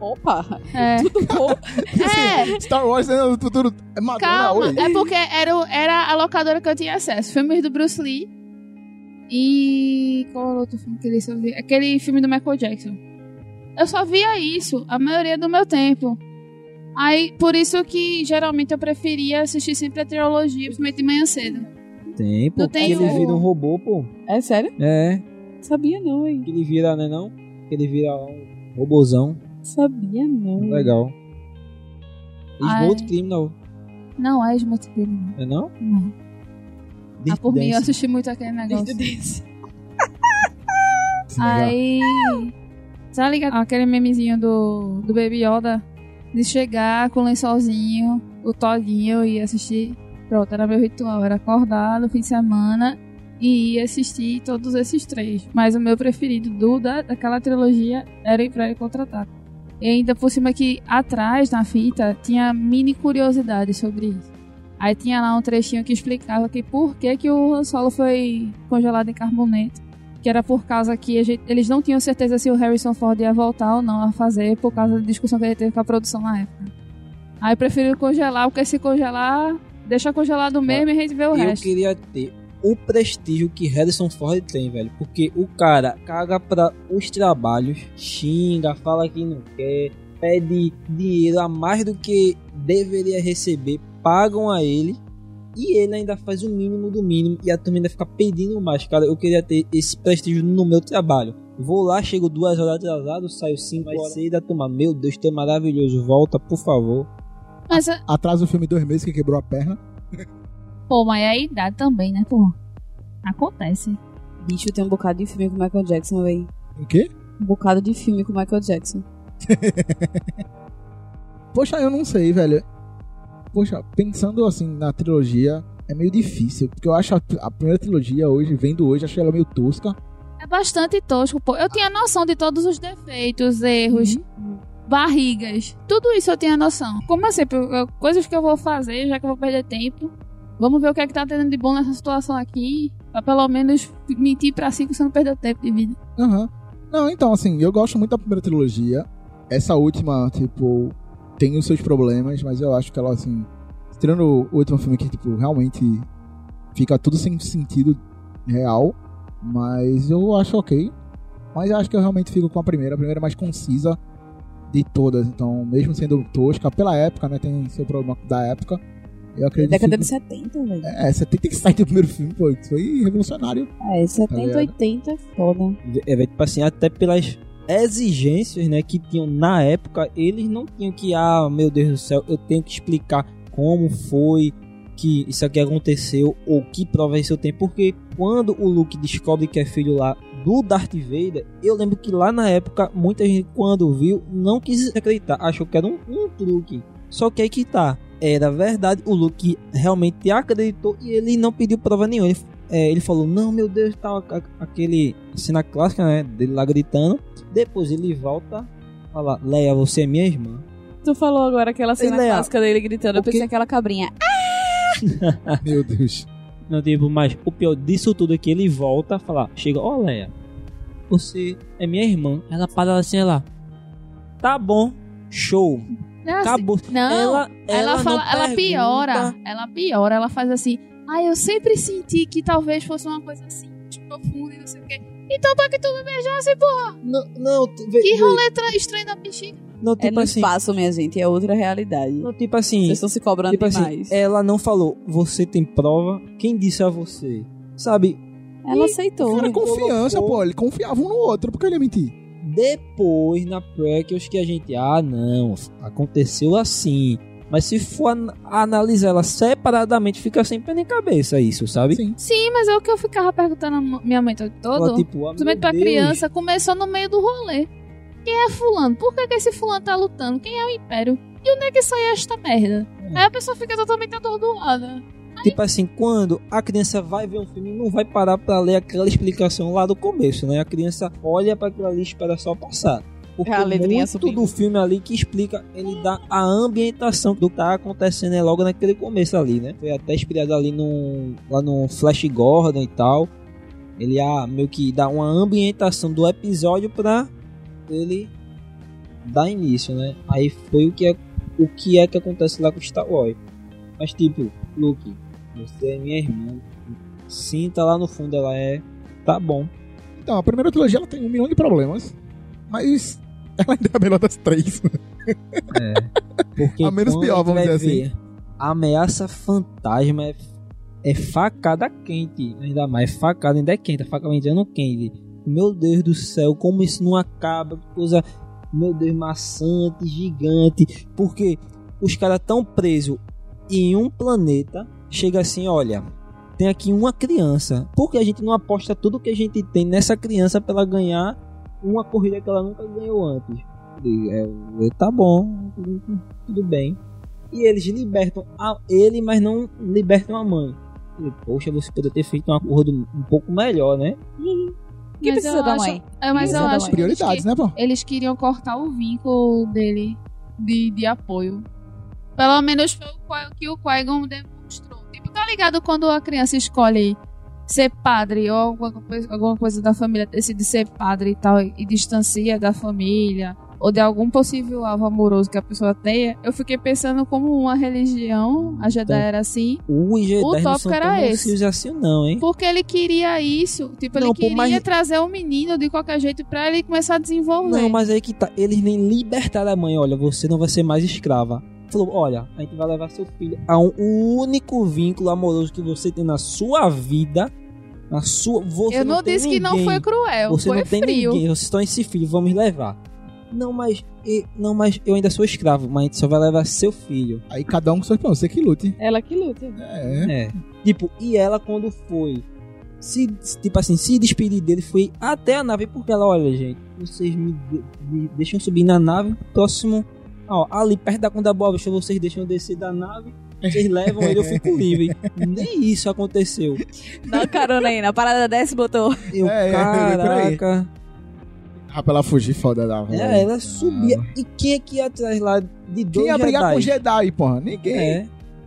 Opa! É, Tudo bom? é Star Wars né, no futuro é Madonna, calma, oi. é porque era, o- era a locadora que eu tinha acesso. Filmes do Bruce Lee e... qual outro filme que ele só via? Aquele filme do Michael Jackson. Eu só via isso a maioria do meu tempo. Aí, por isso que geralmente eu preferia assistir sempre a trilogia, principalmente de manhã cedo. Tem, pô. Não tem ele o- vira um robô, pô. É sério? É. Sabia não, hein? Que ele vira, né não? Que ele vira um robôzão. Sabia não. Legal. Smooth Criminal, Não é Smooth Criminal. é não? Não. Ah, por mim, eu assisti muito aquele negócio. Aí. Tá ligado? Aquele memezinho do, do Baby Yoda de chegar com o lençolzinho, o todinho e assistir. Pronto, era meu ritual. Era acordar no fim de semana e ia assistir todos esses três. Mas o meu preferido do, da, daquela trilogia era Império Contra-Ataque. E ainda por cima que atrás na fita tinha mini curiosidades sobre isso. Aí tinha lá um trechinho que explicava que por que, que o Han Solo foi congelado em carboneto que era por causa que gente- eles não tinham certeza se o Harrison Ford ia voltar ou não a fazer, por causa da discussão que ele teve com a produção na época. Aí eu prefiro congelar, porque se congelar, Deixa congelado mesmo e a gente vê o eu resto. queria ter o prestígio que Harrison Ford tem, velho. Porque o cara caga pra os trabalhos, xinga, fala que não quer, pede dinheiro a mais do que deveria receber, pagam a ele. E ele ainda faz o mínimo do mínimo e a turma ainda fica pedindo mais. Cara, eu queria ter esse prestígio no meu trabalho. Vou lá, chego duas horas atrasado, saio cinco horas cedo, a turma, meu Deus, tu é maravilhoso, volta, por favor. Mas, é- Atrasa o filme dois meses que quebrou a perna. pô, mas é a idade também, né, pô? Acontece. Bicho, tem um bocado de filme com Michael Jackson, véi. O quê? Um bocado de filme com Michael Jackson. Poxa, eu não sei, velho. Poxa, pensando assim na trilogia, é meio difícil. Porque eu acho a, a primeira trilogia hoje, vendo hoje, achei ela meio tosca. É bastante tosco, pô. Eu tinha noção de todos os defeitos, erros, barrigas. Tudo isso eu tinha noção. Como assim? Coisas que eu vou fazer, já que eu vou perder tempo. Vamos ver o que é que tá tendo de bom nessa situação aqui. Pra pelo menos mentir pra si que você não perdeu tempo de vida. Aham. Não, então, assim, eu gosto muito da primeira trilogia. Essa última, tipo, tem os seus problemas, mas eu acho que ela, assim. Tirando o último filme que, tipo, realmente fica tudo sem sentido real. Mas eu acho ok. Mas eu acho que eu realmente fico com a primeira. A primeira é mais concisa de todas. Então, mesmo sendo tosca, pela época, né? Tem seu problema da época. Eu acredito Década que. de 70, velho. É, 77 o primeiro filme, pô. Isso foi revolucionário. É, 70, ligado? 80 é foda. É, velho, tipo assim, até pelas exigências, né, que tinham na época, eles não tinham que, ah, meu Deus do céu, eu tenho que explicar como foi que isso aqui aconteceu, ou que prova isso eu tenho, porque quando o Luke descobre que é filho lá do Darth Vader, eu lembro que lá na época, muita gente quando viu, não quis acreditar, achou que era um, um truque. Só que aí que tá, era verdade, o Luke realmente acreditou e ele não pediu prova nenhuma. Ele, é, ele falou, não, meu Deus, tal, a- aquele cena clássica, né, dele lá gritando. Depois ele volta, fala, Leia, você é minha irmã. Tu falou agora aquela cena Leia, clássica dele gritando. Eu pensei aquela cabrinha. Meu Deus. Não, tipo, mas o pior disso tudo é que ele volta a falar, chega, ó Leia, você é minha irmã. Ela para assim, ela, tá bom, show, Não, é assim- acabou. Não, ela, ela, não fala, ela piora. Ela piora, ela faz assim. Ah, eu sempre senti que talvez fosse uma coisa assim, profunda e não sei o quê. Então pra que tu me beijasse, pô? Não, não, vê- Que rolê tra- estranho da bexiga. Não, É tipo no assim, espaço, minha gente. É outra realidade. não, tipo assim, Vocês estão se cobrando tipo assim, demais. ela não falou, você tem prova, quem disse a você? Sabe, Ela aceitou. Era confiança, colocou- pô. Ele confiava um no outro, porque ele ia mentir. depois na prequels que a gente, ah, não, aconteceu assim. Mas se for an- analisar ela separadamente, fica sem pé nem cabeça isso, sabe? Sim. Sim, mas é o que eu ficava perguntando a minha mãe todo. Ela, tipo, ah, Principalmente pra Deus. criança, começou no meio do rolê. Quem é fulano? Por que, que esse fulano tá lutando? Quem é o Império? E onde é que sai esta merda? É. Aí a pessoa fica totalmente atordoada. Tipo assim, quando a criança vai ver um filme, não vai parar pra ler aquela explicação lá do começo, né? A criança olha pra aquilo ali e espera só passar. Porque É a letrinha muito subindo. do filme ali que explica, ele dá a ambientação do que tá acontecendo é logo naquele começo ali, né? Foi até inspirado ali no, lá no Flash Gordon e tal. Ele ah, meio que dá uma ambientação do episódio pra ele dar início, né? Aí foi o que é, o que, é que acontece lá com Star Wars. Mas tipo, Luke, você é minha irmã. Sinta lá no fundo, ela é. Tá bom. Então, a primeira trilogia ela tem um milhão de problemas. Mas ela ainda é a melhor das três. Porque A menos pior, vamos dizer assim. ver A ameaça fantasma é, é facada quente. Ainda mais facada, ainda é quente. A faca entrando quente. Meu Deus do céu, como isso não acaba. Que coisa, meu Deus, maçante, gigante. Porque os caras tão presos em um planeta. Chega assim, olha. Tem aqui uma criança. Por que a gente não aposta tudo que a gente tem nessa criança pra ela ganhar uma corrida que ela nunca ganhou antes? E, é, tá bom, tudo, tudo bem. E eles libertam a, ele, mas não libertam a mãe. E, Poxa, você poderia ter feito um acordo um pouco melhor, né? Que Mas precisa eu da acho- mãe? É, mas Precisa eu acho mãe. que eles, Prioridades, que- né, pô? eles queriam cortar o vínculo dele de, de apoio. Pelo menos foi o que o Qui-Gon demonstrou. Tipo, tá ligado quando a criança escolhe ser padre ou alguma coisa, alguma coisa da família decide ser padre e tal e, distancia da família ou de algum possível alvo amoroso que a pessoa tenha, eu fiquei pensando como uma religião, a Jedi Então, era assim, O O tópico era esse. assim não, hein? porque ele queria isso, tipo, ele Não, pô, queria mas- trazer o menino de qualquer jeito pra ele começar a desenvolver. Não, mas aí que tá. Eles nem libertaram a mãe. Olha, você não vai ser mais escrava. Falou, olha, a gente vai levar seu filho a um único vínculo amoroso que você tem na sua vida. Na sua. Você eu não, tem disse que não ninguém. foi cruel, Você foi não tem frio. ninguém. Vocês estão esse filho, vamos levar. Não, mas. e- Não, mas eu ainda sou escravo, mas a gente só vai levar seu filho. Aí cada um com seus planos, você que lute. Ela que luta. É. É. Tipo, e ela quando foi. Se, tipo assim, se despedir dele foi até a nave, porque ela, olha, gente, vocês me, de- me deixam subir na nave, próximo, ó, ali perto da Conda Boa Vista, vocês deixam eu descer da nave, vocês levam ele, eu fico livre. Nem isso aconteceu. Uma carona aí, na parada desce botou. Eu, É, é, aí. caraca. Ah, pra ela fugir foda da van. É, ela subia. E quem é que ia atrás lá de Quem dois ia brigar com o Jedi? Jedi, porra? Ninguém. É.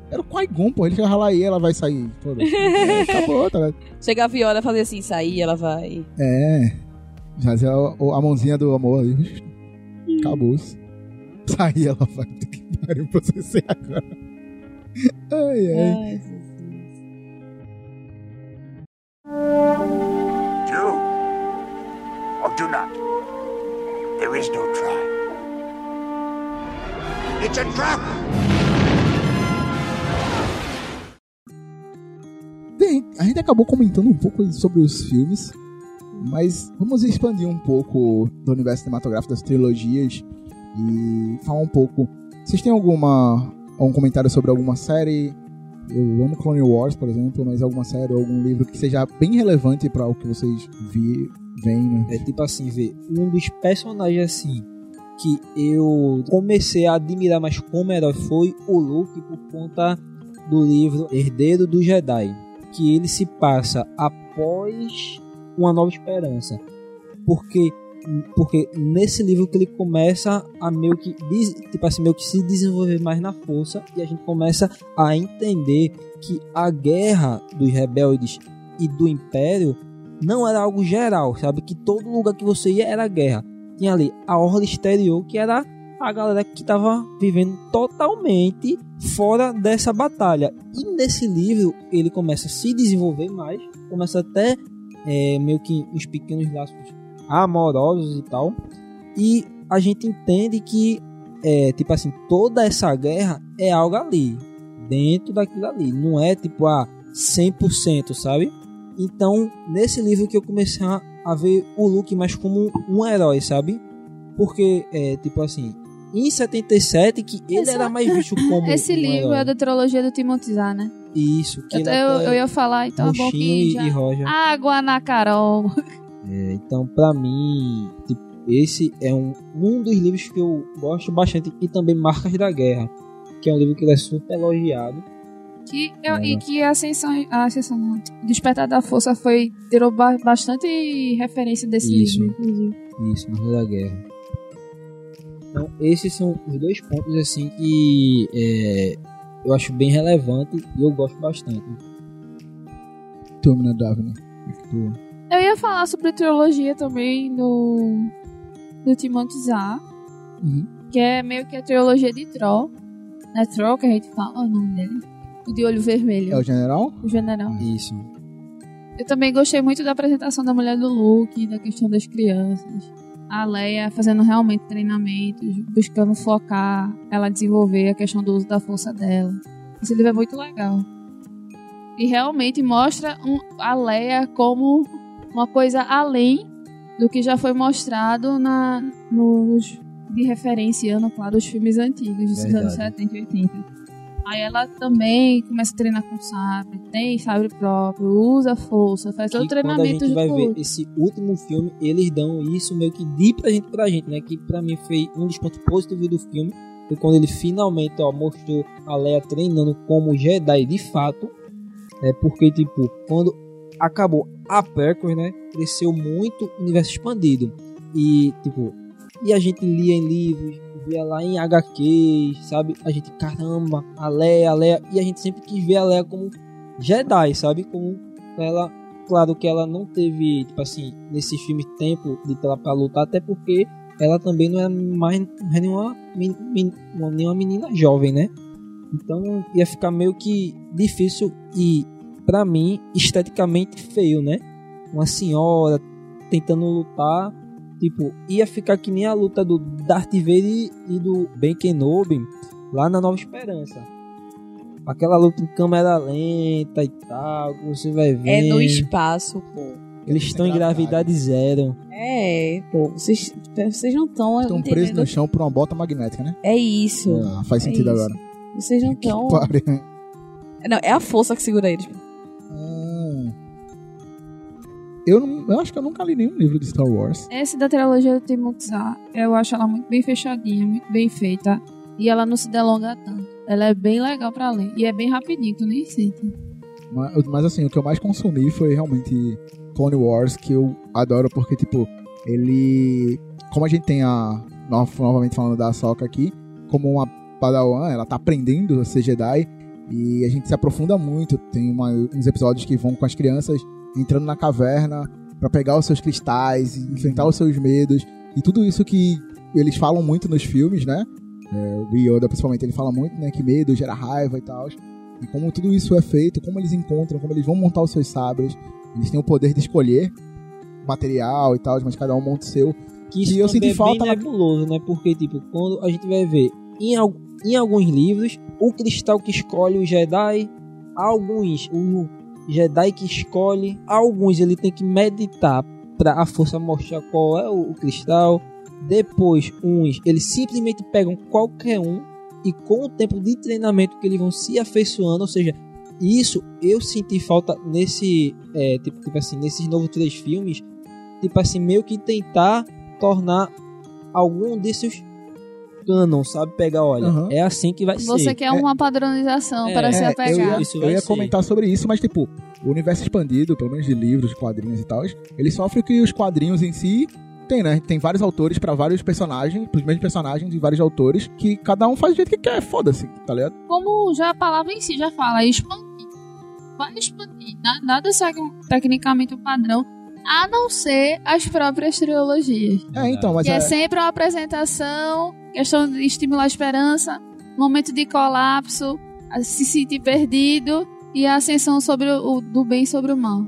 Era o Qui-Gon, porra. Ele chegava lá e ela vai sair. Toda. É, acabou, tá ligado? Chega a viola fazer assim, sair, ela vai. É. Fazer a, a mãozinha do amor ali. Acabou Sair, ela vai. Puta Que pariu pra você ser agora. Ai, ai. Ai. Do or do not. There is no try. It's a trap! Bem, a gente acabou comentando um pouco sobre os filmes, mas vamos expandir um pouco do universo cinematográfico das trilogias e falar um pouco. Vocês têm alguma algum comentário sobre alguma série? Eu amo Clone Wars, por exemplo, mas alguma série ou algum livro que seja bem relevante para o que vocês vi, veem, né? É tipo assim, ver um dos personagens assim que eu comecei a admirar mais como herói foi o Luke por conta do livro Herdeiro do Jedi, que ele se passa após uma nova esperança. Porque porque nesse livro que ele começa a meio que tipo assim, meio que se desenvolver mais na força e a gente começa a entender que a guerra dos rebeldes e do império não era algo geral, sabe? Que todo lugar que você ia era guerra. Tinha ali a orla exterior, que era a galera que estava vivendo totalmente fora dessa batalha. E nesse livro ele começa a se desenvolver mais, começa até é, meio que uns pequenos laços amorosos e tal. E a gente entende que, é, tipo assim, toda essa guerra é algo ali, dentro daquilo ali. Não é tipo a 100%, sabe? Então, nesse livro que eu comecei a, ver o Luke mais como um herói, sabe? Porque, é, tipo assim, em 77 que ele Essa- era mais visto como Esse um livro herói. é da trilogia do Timothy Zahn, né? Isso, que Eu, eu, eu ia falar, então é bom que já... e Roger. Água na Carol. É, então, pra mim, tipo, esse é um, um dos livros que eu gosto bastante e também Marcas da Guerra, que é um livro que ele é super elogiado. Que eu- É. E que a Ascensão, a Ascensão não, Despertar da Força foi, tirou ba- bastante referência desse Isso. livro, inclusive. Isso, Marcas da Guerra. Então, esses são os dois pontos assim que é, eu acho bem relevante e eu gosto bastante. Tu, menina Daphne. Eu ia falar sobre a trilogia também do, do Zahn, Uhum. que é meio que a trilogia de Troll. É Troll que a gente fala o nome dele. O de olho vermelho, É o general? o general. Isso. Eu também gostei muito da apresentação da mulher do Luke, da questão das crianças. A Leia fazendo realmente treinamentos, buscando focar, ela desenvolver a questão do uso da força dela. Esse livro é muito legal. E realmente mostra um- a Leia como uma coisa além do que já foi mostrado na, nos, de referenciando, claro, os filmes antigos, dos Verdade. anos 70 e 80. Aí ela também começa a treinar com sabre, tem sabre próprio, usa força, faz todo o que quando a treinamento gente vai ver esse último filme, eles dão isso meio que de pra gente pra gente, né? Que pra mim foi um dos pontos positivos do filme. Foi quando ele finalmente ó, mostrou a Leia treinando como Jedi de fato. É porque, tipo, quando acabou a Perkins, né? Cresceu muito o universo expandido. E, tipo, e a gente lia em livros, via lá em HQs, sabe? A gente, caramba, a Leia, a Leia. E a gente sempre quis ver a Leia como Jedi, sabe? Como ela claro que ela não teve, tipo assim, nesse filme tempo de tela pra lutar, até porque ela também não é mais é nenhuma, é nenhuma menina jovem, né? Então ia ficar meio que difícil e, pra mim, esteticamente feio, né? Uma senhora tentando lutar, tipo, ia ficar que nem a luta do Darth Vader e do Ben Kenobi lá na Nova Esperança. Aquela luta em câmera lenta e tal, que você vai ver. É no espaço, pô. Eles estão em gravidade zero. É, pô, vocês, vocês não estão Estão presos no chão por uma bota magnética, né? É isso. Ah, faz É sentido isso. agora. Vocês não estão. Não, é a força que segura eles. Eu, não- eu acho que eu nunca li nenhum livro de Star Wars. Essa da trilogia do Timothy eu acho ela muito bem fechadinha, muito bem feita. E ela não se delonga tanto. Ela é bem legal pra ler. E é bem rapidinho, tu nem sente. Mas, mas, assim, o que eu mais consumi foi realmente Clone Wars, que eu adoro porque, tipo, ele. Como a gente tem a. no- Novamente falando da Ahsoka aqui, como uma Padawan, ela tá aprendendo a ser Jedi. E a gente se aprofunda muito. Tem uma- uns episódios que vão com as crianças entrando na caverna pra pegar os seus cristais, enfrentar os seus medos. E tudo isso que eles falam muito nos filmes, né? É, o Yoda, principalmente, ele fala muito, né? Que medo gera raiva e tal. E como tudo isso é feito, como eles encontram, como eles vão montar os seus sabres. Eles têm o poder de escolher material e tal, mas cada um monta o seu. Que isso E eu senti é falta bem na- nebuloso, né? Porque, tipo, quando a gente vai ver em, em alguns livros, o cristal que escolhe o Jedi, alguns, o Jedi que escolhe, alguns ele tem que meditar pra a força mostrar qual é o, o cristal. Depois, uns, eles simplesmente pegam qualquer um e com o tempo de treinamento que eles vão se afeiçoando, ou seja, isso eu senti falta nesse, é, tipo, tipo assim, nesses novos três filmes, tipo assim, meio que tentar tornar algum desses canon, sabe? Pegar, olha, Aham. é assim que vai Você ser. quer uma padronização É, para se É, eu apegar. ia, Isso eu ia ser. comentar sobre isso, mas tipo, o universo expandido, pelo menos de livros, quadrinhos e tal, ele sofre que os quadrinhos em si tem, né? Tem vários autores pra vários personagens, pros mesmos personagens e vários autores, que cada um faz do jeito que quer, foda-se, tá ligado? Como já a palavra em si já fala, é expandir. Vai expandir. Na- Nada segue tecnicamente o padrão, a não ser as próprias trilogias. É, então, mas que é, é, sempre uma apresentação, questão de estimular a esperança, momento de colapso, se sentir perdido e a ascensão sobre o, do bem sobre o mal.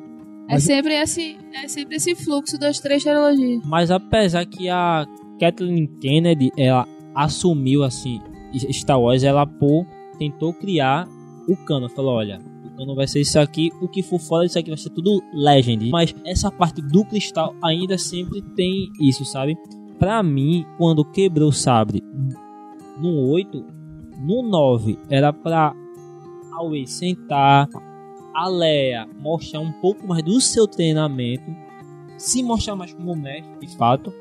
É Mas- sempre esse é sempre esse fluxo das três trilogias. Mas apesar que a Kathleen Kennedy, ela assumiu assim, Star Wars, ela pô, tentou criar o cano. Falou, olha, o cano vai ser isso aqui, o que for fora disso aqui vai ser tudo Legend. Mas essa parte do cristal ainda sempre tem isso, sabe? Pra mim, quando quebrou o sabre no 8, no 9, era pra Aoi sentar, a Leia mostrar um pouco mais do seu treinamento, se mostrar mais como mestre, de fato,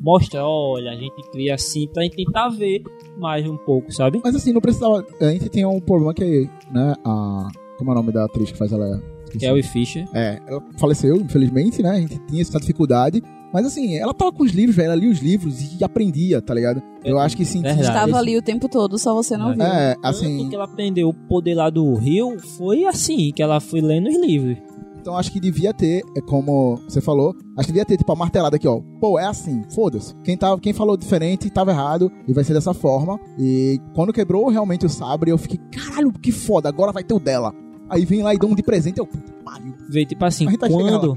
mostrar, olha, a gente cria assim pra gente tentar ver mais um pouco, sabe? mas assim, não precisava. A gente tem um problema que, né, a. Como é o nome da atriz que faz ela? Esqueci. Carrie Fisher. É, ela faleceu, infelizmente, né? A gente tinha essa dificuldade. Mas assim, ela tava com os livros, velho. Ela lia os livros e aprendia, tá ligado? Eu acho que sim. Verdade. Estava ali o tempo todo, só você não viu. É, Tanto assim. que ela aprendeu o poder lá do Rio foi assim, que ela foi lendo os livros. Então acho que devia ter, é como você falou, acho que devia ter, tipo, a martelada aqui, ó. Pô, é assim, foda-se. Quem, tá, quem falou diferente tava errado e vai ser dessa forma. E quando quebrou realmente o sabre, eu fiquei, caralho, que foda, agora vai ter o dela. Aí vem lá e dá um de presente, eu, puta pariu. Veio tipo assim, chegar quando.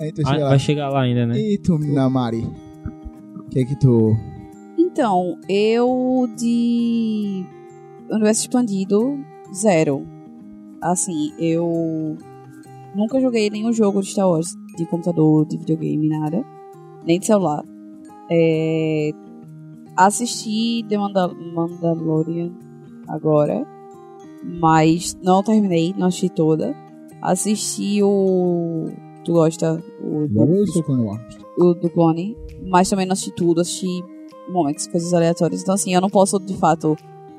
Aí tu Ah, chega lá. vai chegar lá ainda, né? E tu, menina Mari? O que é que tu. Então, eu de Universo Expandido, zero. Assim, eu nunca joguei nenhum jogo de Star Wars, de computador, de videogame, nada. Nem de celular. É, assisti The Mandal Mandalorian agora, mas não terminei, não assisti toda. Assisti o... Tu gosta? O Wars. o do clone, mas também não assisti tudo, assisti momentos, coisas aleatórias. Então, assim, eu não posso, de fato,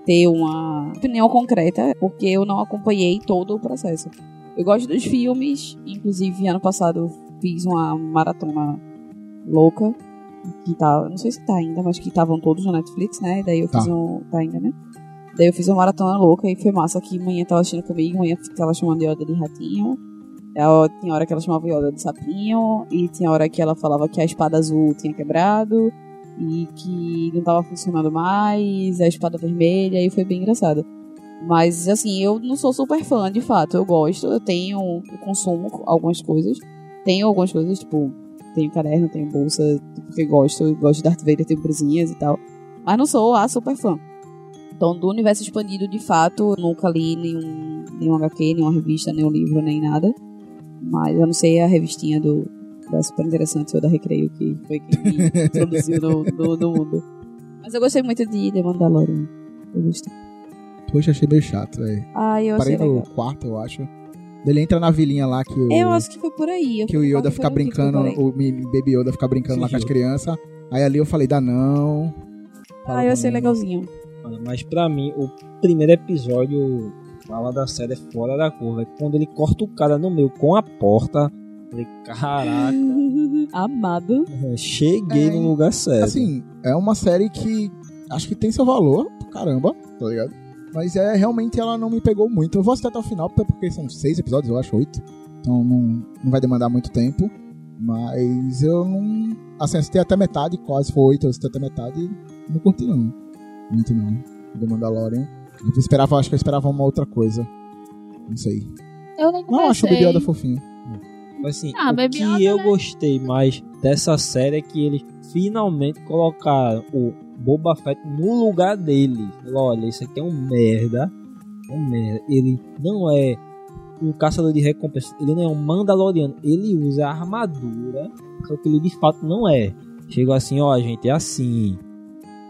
ter uma opinião concreta, porque eu não acompanhei todo o processo. Eu gosto dos filmes, inclusive, ano passado fiz uma maratona louca, que tá, não sei se tá ainda, mas que estavam todos na Netflix, né? Daí eu fiz Tá. um, tá ainda, né? Daí eu fiz uma maratona louca e foi massa que manhã tava assistindo comigo, manhã tava chamando Yoda de ratinho. Ela, tinha hora que ela chamava Yoda de sapinho, e tinha hora que ela falava que a espada azul tinha quebrado, e que não tava funcionando mais, a espada vermelha, e foi bem engraçado. Mas, assim, eu não sou super fã, de fato. Eu gosto, eu tenho, eu consumo algumas coisas. Tenho algumas coisas, tipo, tenho caderno, tenho bolsa, porque gosto. Eu gosto de Darth Vader, tenho brusinhas e tal. Mas não sou a super fã. Então, do universo expandido, de fato, eu nunca li nenhum, nenhum HQ, nenhuma revista, nenhum livro, nem nada. Mas eu não sei a revistinha do, da Super Interessante ou da Recreio, que foi quem me introduziu no, no, no mundo. Mas eu gostei muito de The Mandalorian. Eu gostei. Poxa, achei meio chato, velho. Ah, eu Parei achei no legal. quarto, eu acho. Ele entra na vilinha lá que o, Eu acho que foi por aí. eu que o Yoda fica brincando, o Baby Yoda fica brincando lá com as Sim. crianças. Aí ali eu falei, dá não. Ah, eu achei legalzinho. Mas pra mim, o primeiro episódio fala da série é fora da curva. É quando ele corta o cara no meio com a porta. eu Falei, caraca, Amado. cheguei É, no lugar certo. Assim, é uma série que acho que tem seu valor, caramba, tá ligado? Mas é realmente ela não me pegou muito. Eu vou assistir até o final, até porque são seis episódios, eu acho, oito. Então não, não vai demandar muito tempo. Mas eu não. Assim, assisti até metade, quase foi oito, eu assisti até metade e não curti não. Muito não. The Mandalorian. Eu esperava, acho que eu esperava uma outra coisa. Não sei. Eu nem Não, acho o Baby. Yoda fofinho. Mas, assim, Ah, o Baby que Yoda, eu né? gostei mais dessa série é que eles finalmente colocaram o Boba Fett no lugar dele. Falou, Olha, isso aqui é um merda. É um merda. Ele não é um caçador de recompensa. Ele não é um mandaloriano. Ele usa a armadura. Só que ele de fato não é. Chegou assim, ó, gente, é assim.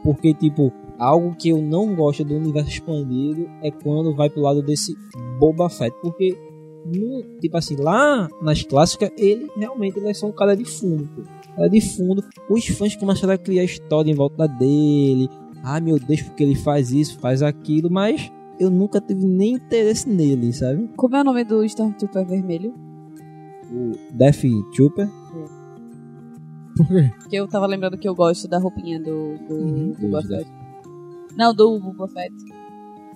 Porque, tipo, algo que eu não gosto do universo expandido é quando vai pro lado desse Boba Fett. Porque no- tipo assim, lá nas clássicas, ele realmente ele é só um cara de fundo. pô. Cara de fundo. Os fãs começaram a criar história em volta dele. Ah, meu Deus, porque ele faz isso, faz aquilo, mas eu nunca tive nem interesse nele, sabe? Como é o nome do Stormtrooper vermelho? O Death Trooper. Por quê? Porque eu tava lembrando que eu gosto da roupinha do, do, Uhum. do Boba Do Fett. Não, do Boba Fett.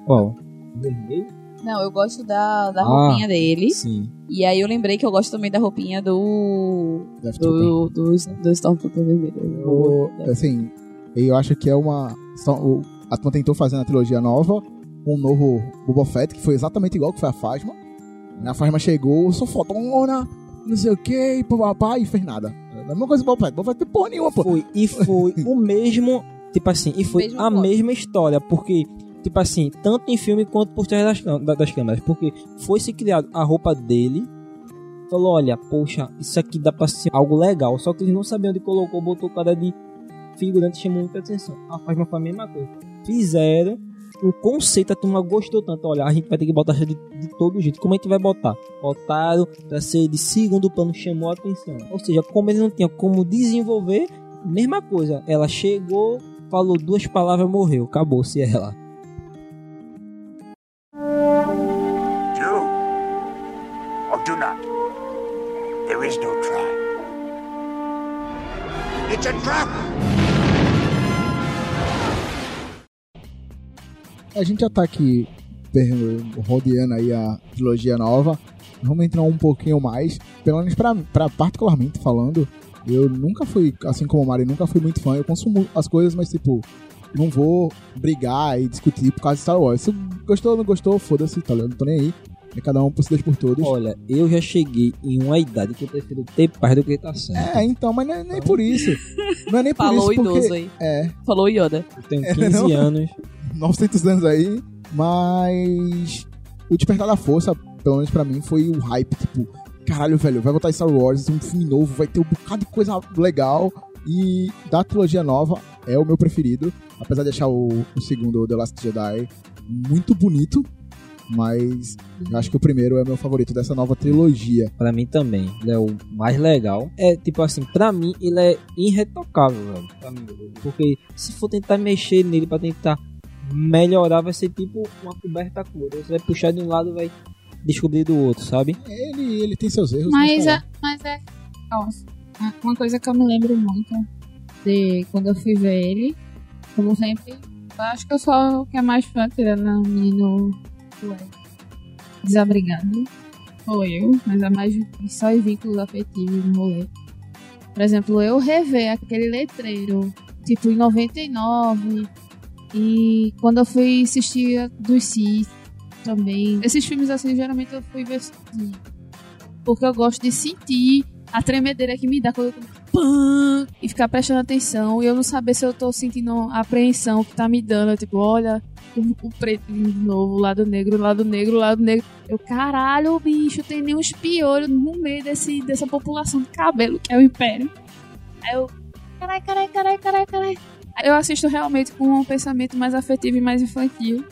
Qual? Vermelho? Não, eu gosto da, da Ah. roupinha dele. Sim. E aí eu lembrei que eu gosto também da roupinha do. Death. Do, do, do Stormtrooper vermelho. O- assim, eu acho que é uma. o- A turma tentou fazer na trilogia nova um novo Boba Fett, que foi exatamente igual que foi a Fasma. A Fasma chegou, sou fodona, não sei o que, papapá, e fez nada. É a mesma coisa do Boba Fett. Boba Fett não tem porra nenhuma, pô. Foi, e foi o mesmo, tipo assim, e foi a mesma história, porque, tipo assim, tanto em filme quanto por trás das, das câmeras, porque foi se criado a roupa dele, falou, olha, poxa, isso aqui dá pra ser algo legal, só que eles não sabiam onde colocou, botou o cara de figurante, chamou muita atenção. A Fasma foi a mesma coisa. Fizeram, o conceito a turma gostou tanto, olha, a gente vai ter que botar de, de todo jeito, como a gente vai botar? Botaram pra ser de segundo plano, chamou a atenção. Ou seja, como eles não tinham como desenvolver, mesma coisa. Ela chegou, falou duas palavras, morreu. Acabou-se ela. Do or do not. There is no try. It's a trap! A gente já tá aqui rodeando aí a trilogia nova. Vamos entrar um pouquinho mais. Pelo menos pra, pra particularmente falando, eu nunca fui, assim como o Mario, nunca fui muito fã. Eu consumo as coisas, mas tipo, não vou brigar e discutir por causa de Star Wars. Se gostou ou não gostou, foda-se, tá ligado? Não tô nem aí. É cada um por si, Deus por todos. Olha, eu já cheguei em uma idade que eu prefiro ter paz do que estar certo. É, então, mas não é nem por isso. Não é nem por Falou o isso, idoso porque... aí. É, Falou o Yoda. Eu tenho É, 15 não? anos. 900 anos aí, mas o Despertar da Força, pelo menos pra mim, foi o hype, tipo, caralho, velho, vai botar Star Wars, um filme novo, vai ter um bocado de coisa legal, e da trilogia nova é o meu preferido, apesar de achar o, o segundo, The Last Jedi, muito bonito, mas acho que o primeiro é meu favorito dessa nova trilogia. Pra mim também. Ele é o mais legal. É, tipo assim, pra mim, ele é irretocável, velho. Pra mim. Porque se for tentar mexer nele pra tentar melhorar, vai ser tipo uma coberta cor. Você vai puxar de um lado vai descobrir do outro, sabe? Ele, ele tem seus erros, Mas tá é, mas é. Nossa, uma coisa que eu me lembro muito de quando eu fui ver ele, como sempre, eu acho que eu sou o que é mais fã, tirando o menino desabrigado. Sou eu, mas é mais só em vínculos afetivos no rolê. Por exemplo, eu rever aquele letreiro tipo, em 99. E quando eu fui assistir a dos Sith também. Esses filmes assim, geralmente eu fui ver sozinha. Porque eu gosto de sentir a tremedeira que me dá quando eu pã, e ficar prestando atenção e eu não saber se eu tô sentindo a apreensão que tá me dando. Tipo, olha, o, o preto de novo, o lado negro, o lado negro, o lado negro. Eu, caralho, bicho, tem nem uns piolhos no meio desse, dessa população de cabelo que é o Império. Aí eu, carai, carai, carai, carai, carai. Eu assisto realmente com um pensamento mais afetivo e mais infantil.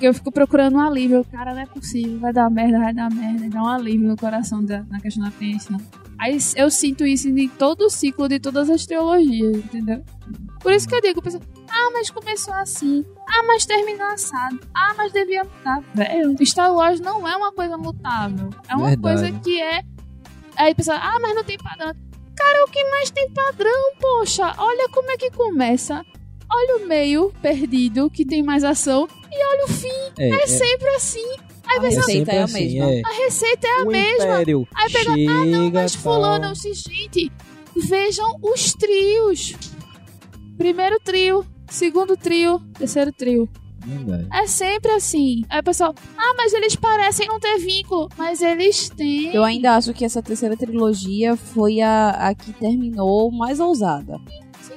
Eu fico procurando um alívio. Cara, não é possível. Vai dar merda, vai dar merda. Dá um alívio no coração da, na questão da apreensão. Aí eu sinto isso em todo o ciclo de todas as teologias, entendeu? Por isso que eu digo, pessoal, ah, mas começou assim. Ah, mas terminou assado. Ah, mas devia mudar. Velho, Star Wars não é uma coisa mutável. É uma Verdade. coisa que é. Aí o pessoal, ah, mas não tem padrão. Cara, o que mais tem padrão, poxa? Olha como é que começa. Olha o meio perdido, que tem mais ação. E olha o fim. É, É, é, sempre assim. Aí A pensa, receita é a sempre mesma. é. a receita é a o mesma. Império Aí pega, chega, ah, não, mas tal. fulano, disse, gente, vejam os trios. Primeiro trio, segundo trio, terceiro trio. Verdade. É sempre assim. Aí o pessoal, ah, mas eles parecem não ter vínculo. Mas eles têm. Eu ainda acho que essa terceira trilogia foi a, a que terminou mais ousada.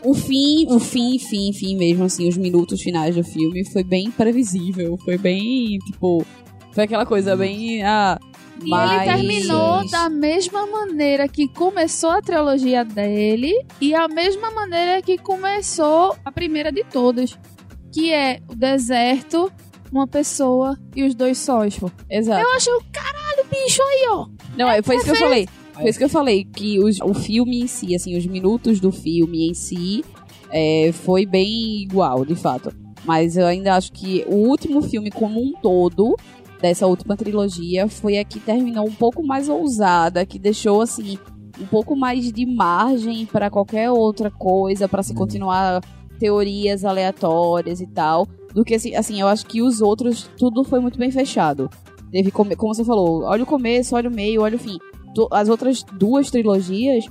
O fim, o fim, fim, fim mesmo, assim, os minutos finais do filme foi bem previsível. Foi bem, tipo. Foi aquela coisa bem. Ah, E mas... ele terminou da mesma maneira que começou a trilogia dele e a mesma maneira que começou a primeira de todas, que é o deserto, uma pessoa e os dois sóis. Exato. Eu acho, caralho, bicho aí, ó. Não, é, foi isso que eu falei. Foi isso que eu falei, que os- o filme em si, assim, os minutos do filme em si, é, foi bem igual, de fato. Mas eu ainda acho que o último filme como um todo, dessa última trilogia, foi a que terminou um pouco mais ousada, que deixou, assim, um pouco mais de margem para qualquer outra coisa, para se continuar teorias aleatórias e tal, do que, assim, assim, eu acho que os outros, tudo foi muito bem fechado. Teve, come- como você falou, olha o começo, olha o meio, olha o fim. As outras duas trilogias,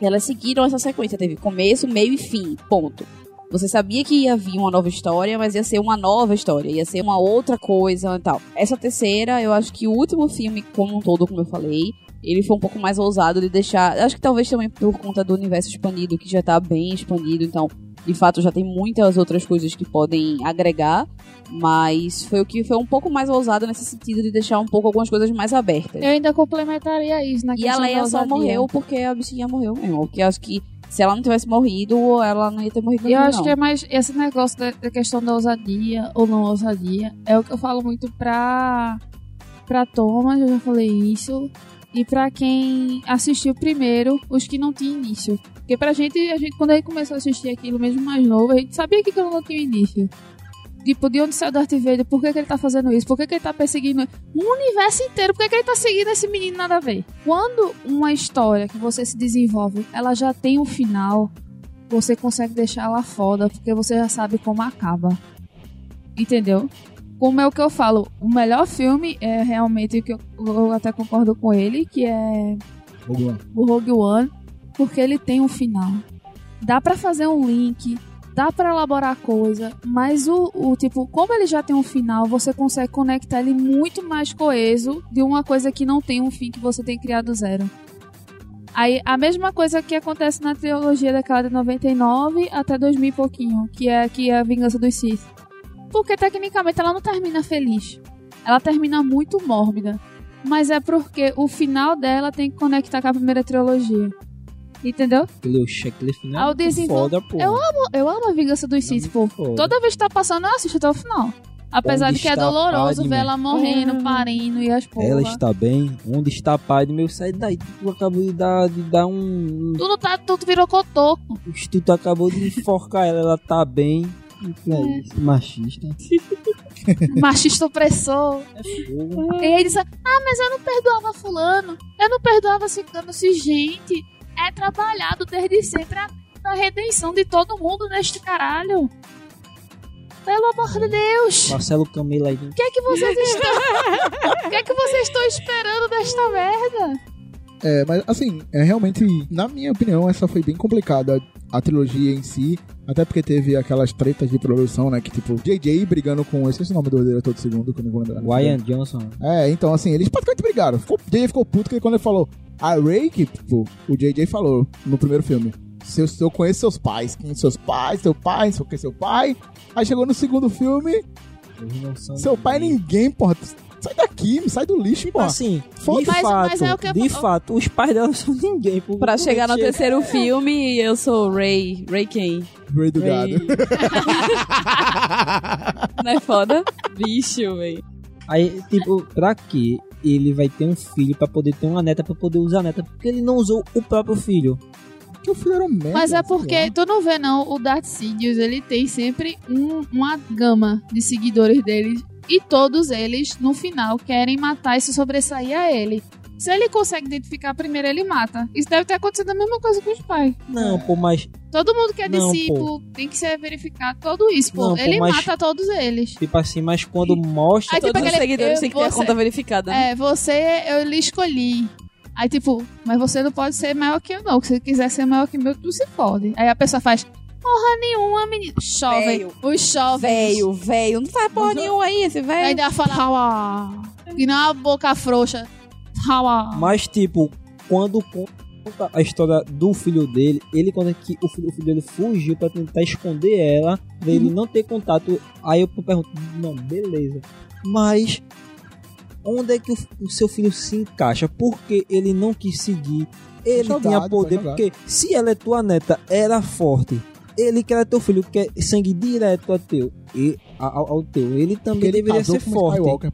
elas seguiram essa sequência. Teve começo, meio e fim, ponto. Você sabia que ia vir uma nova história, mas ia ser uma nova história, ia ser uma outra coisa e tal. Essa terceira, eu acho que o último filme, como um todo, como eu falei, ele foi um pouco mais ousado de deixar. Acho que talvez também por conta do universo expandido, que já tá bem expandido, então, de fato, já tem muitas outras coisas que podem agregar. Mas foi o que foi um pouco mais ousado nesse sentido de deixar um pouco algumas coisas mais abertas. Eu ainda complementaria isso na E a Leia só morreu porque a bichinha morreu mesmo. Porque acho que se ela não tivesse morrido, ela não ia ter morrido eu acho não. que é mais esse negócio da, da questão da ousadia ou não ousadia. É o que eu falo muito pra, pra Thomas, eu já falei isso. E pra quem assistiu primeiro, os que não tinham início. Porque pra gente, a gente, quando a gente começou a assistir aquilo mesmo mais novo, a gente sabia que aquilo não tinha início. Tipo, de onde saiu Darth Vader? Por que, que ele tá fazendo isso? Por que, que ele tá perseguindo o universo inteiro? Por que, que ele tá seguindo esse menino nada a ver? Quando uma história que você se desenvolve, ela já tem um final, você consegue deixar ela foda, porque você já sabe como acaba. Entendeu? Como é o que eu falo, o melhor filme é realmente o que eu, eu até concordo com ele, que é Rogue One. o Rogue One, porque ele tem um final. Dá pra fazer um link, dá pra elaborar coisa, mas o, o tipo, como ele já tem um final, você consegue conectar ele muito mais coeso de uma coisa que não tem um fim que você tem criado do zero. Aí, a mesma coisa que acontece na trilogia daquela de 99 até 2000 e pouquinho, que é que é a Vingança dos Sith. Porque tecnicamente ela não termina feliz. Ela termina muito mórbida. Mas é porque o final dela tem que conectar com a primeira trilogia. Entendeu? Aquele checklist final. Ah, o é muito desenvol- foda, pô. Eu amo, eu amo a Vingança dos Sith, pô. Foda. Toda vez que tá passando, eu assisto até o final. Apesar Onde de que é doloroso Padme? ver ela morrendo, parindo e as porra. Ela está bem? Onde está pai do meu? Sai daí, tu acabou de dar, de dar um. Tu não tá, tu virou cotoco. Tu acabou de enforcar ela, ela tá bem. Que é isso? Machista. Machista opressor. É. E aí diz, ah, mas eu não perdoava fulano. Eu não perdoava ciclano. Se, gente, é trabalhado desde sempre a, a redenção de todo mundo neste caralho. Pelo amor de Deus. Marcelo Camila aí. O que é que vocês estão... O que é que vocês estão esperando desta merda? É, mas assim, é realmente, na minha opinião, essa foi bem complicada. A trilogia em si, até porque teve aquelas tretas de produção, né? Que tipo, JJ brigando com. Eu esqueci o nome do diretor do segundo, que eu não vou lembrar. Ryan Johnson. É, então assim, eles praticamente brigaram. Ficou, JJ ficou puto que quando ele falou a Ray, que tipo, o JJ falou no primeiro filme. Se eu, se eu conheço seus pais, quem são seus pais, seu pai, sei o que seu pai. Aí chegou no segundo filme, seu pai é ninguém, porra. Sai daqui, me sai do lixo, Tipo porra. assim, de Foda-se. Mas- fato, mas é o que eu- de fato, os pais dela não são ninguém. Por, Pra chegar no chega- terceiro filme, eu sou Ray. Ray quem? Ray do Ray. gado. Não é foda? Bicho, véi. Aí, tipo, pra que ele vai ter um filho pra poder ter uma neta pra poder usar a neta? Porque ele não usou o próprio filho. que o filho era um merda. Mas é porque, tu não vê não, o Darth Sidious, ele tem sempre um- uma gama de seguidores dele. E todos eles, no final, querem matar e se sobressair a ele. Se ele consegue identificar primeiro, ele mata. Isso deve ter acontecido a mesma coisa com os pais. Não, pô, mas, Todo mundo que é Não, discípulo tem que ser verificado tudo isso, pô. Não, pô, ele mas- mata todos eles. tipo assim, mas quando mostra. Aí, tipo, Todos os seguidores têm que ter a conta verificada. né? É, você, eu lhe escolhi. Aí, tipo, mas você não pode ser maior que eu, não. Se você quiser ser maior que eu, tu se fode. Aí a pessoa faz, porra nenhuma, menino. Chove. Os jovens. Velho, velho. Não faz porra Mas nenhuma aí, esse velho. Ainda fala, Hawa. E não é uma boca frouxa. Hawa. Mas, tipo, quando conta a história do filho dele, ele conta que o filho, o filho dele fugiu pra tentar esconder ela, pra ele não ter contato. Aí eu pergunto, não, beleza. Mas onde é que o, o seu filho se encaixa? Porque ele não quis seguir. Ele Jogado, tinha poder, porque se ela é tua neta, era forte. Ele que era teu filho, que é sangue direto a teu, e, ao, ao teu. Ele também ele deveria casou ser com o forte. Skywalker.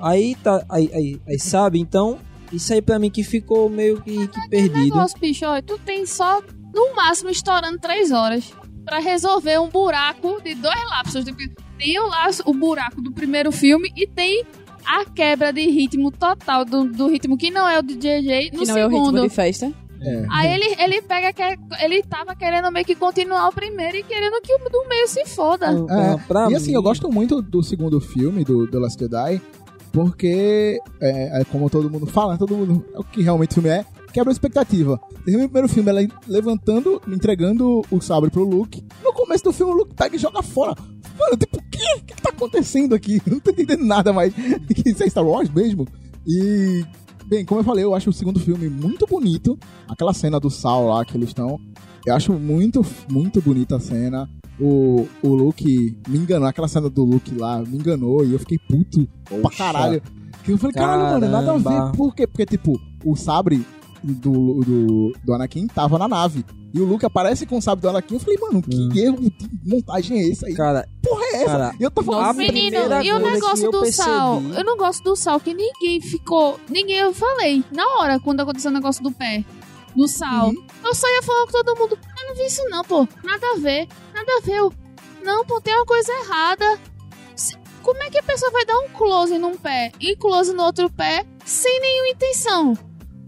Aí tá, aí, aí, aí sabe? Então, isso aí pra mim que ficou meio que, que perdido. Negócio, bicho, ó, tu tem só, no máximo, estourando três horas pra resolver um buraco de dois lapsos. Tipo, Tem o, laço, o buraco do primeiro filme e tem a quebra de ritmo total do, do ritmo que não é o de JJ no Que não é o segundo. ritmo de festa. É. Aí ele, ele pega que ele tava querendo meio que continuar o primeiro e querendo que o do meio se foda. Então, pra e assim, eu gosto muito do segundo filme, do The Last Jedi, porque, é, é como todo mundo fala, todo mundo, é o que realmente o filme é, quebra a expectativa. Termina o primeiro filme, ela levantando, entregando o sabre pro Luke. No começo do filme, o Luke pega e joga fora. Mano, tipo, o quê? O que, que tá acontecendo aqui? Eu não tô entendendo nada mais. Que isso é Star Wars mesmo? E, bem, como eu falei, eu acho o segundo filme muito bonito. Aquela cena do sal lá que eles estão. Eu acho muito, muito bonita a cena. O, o Luke me enganou, aquela cena do Luke lá me enganou e eu fiquei puto pra Poxa. caralho. Que eu falei, caralho, mano, nada a ver. Por quê? Porque, tipo, o sabre do, do, do Anakin tava na nave. E o Luke aparece com o sabre do Anakin. Eu falei, mano, que Hum. erro de montagem é esse aí? Cara, Porra é essa? cara, eu tô falando assim, Menino, e o negócio do percebi- sal? Eu não gosto do sal, que ninguém ficou. Ninguém eu falei. Na hora, quando aconteceu o negócio do pé. Do sal. Uhum. Eu só ia falar com todo mundo. Eu não vi isso, não, pô. Nada a ver. Nada a ver. Eu, Não, pô, tem uma coisa errada. Como é que a pessoa vai dar um close num pé e close no outro pé sem nenhuma intenção?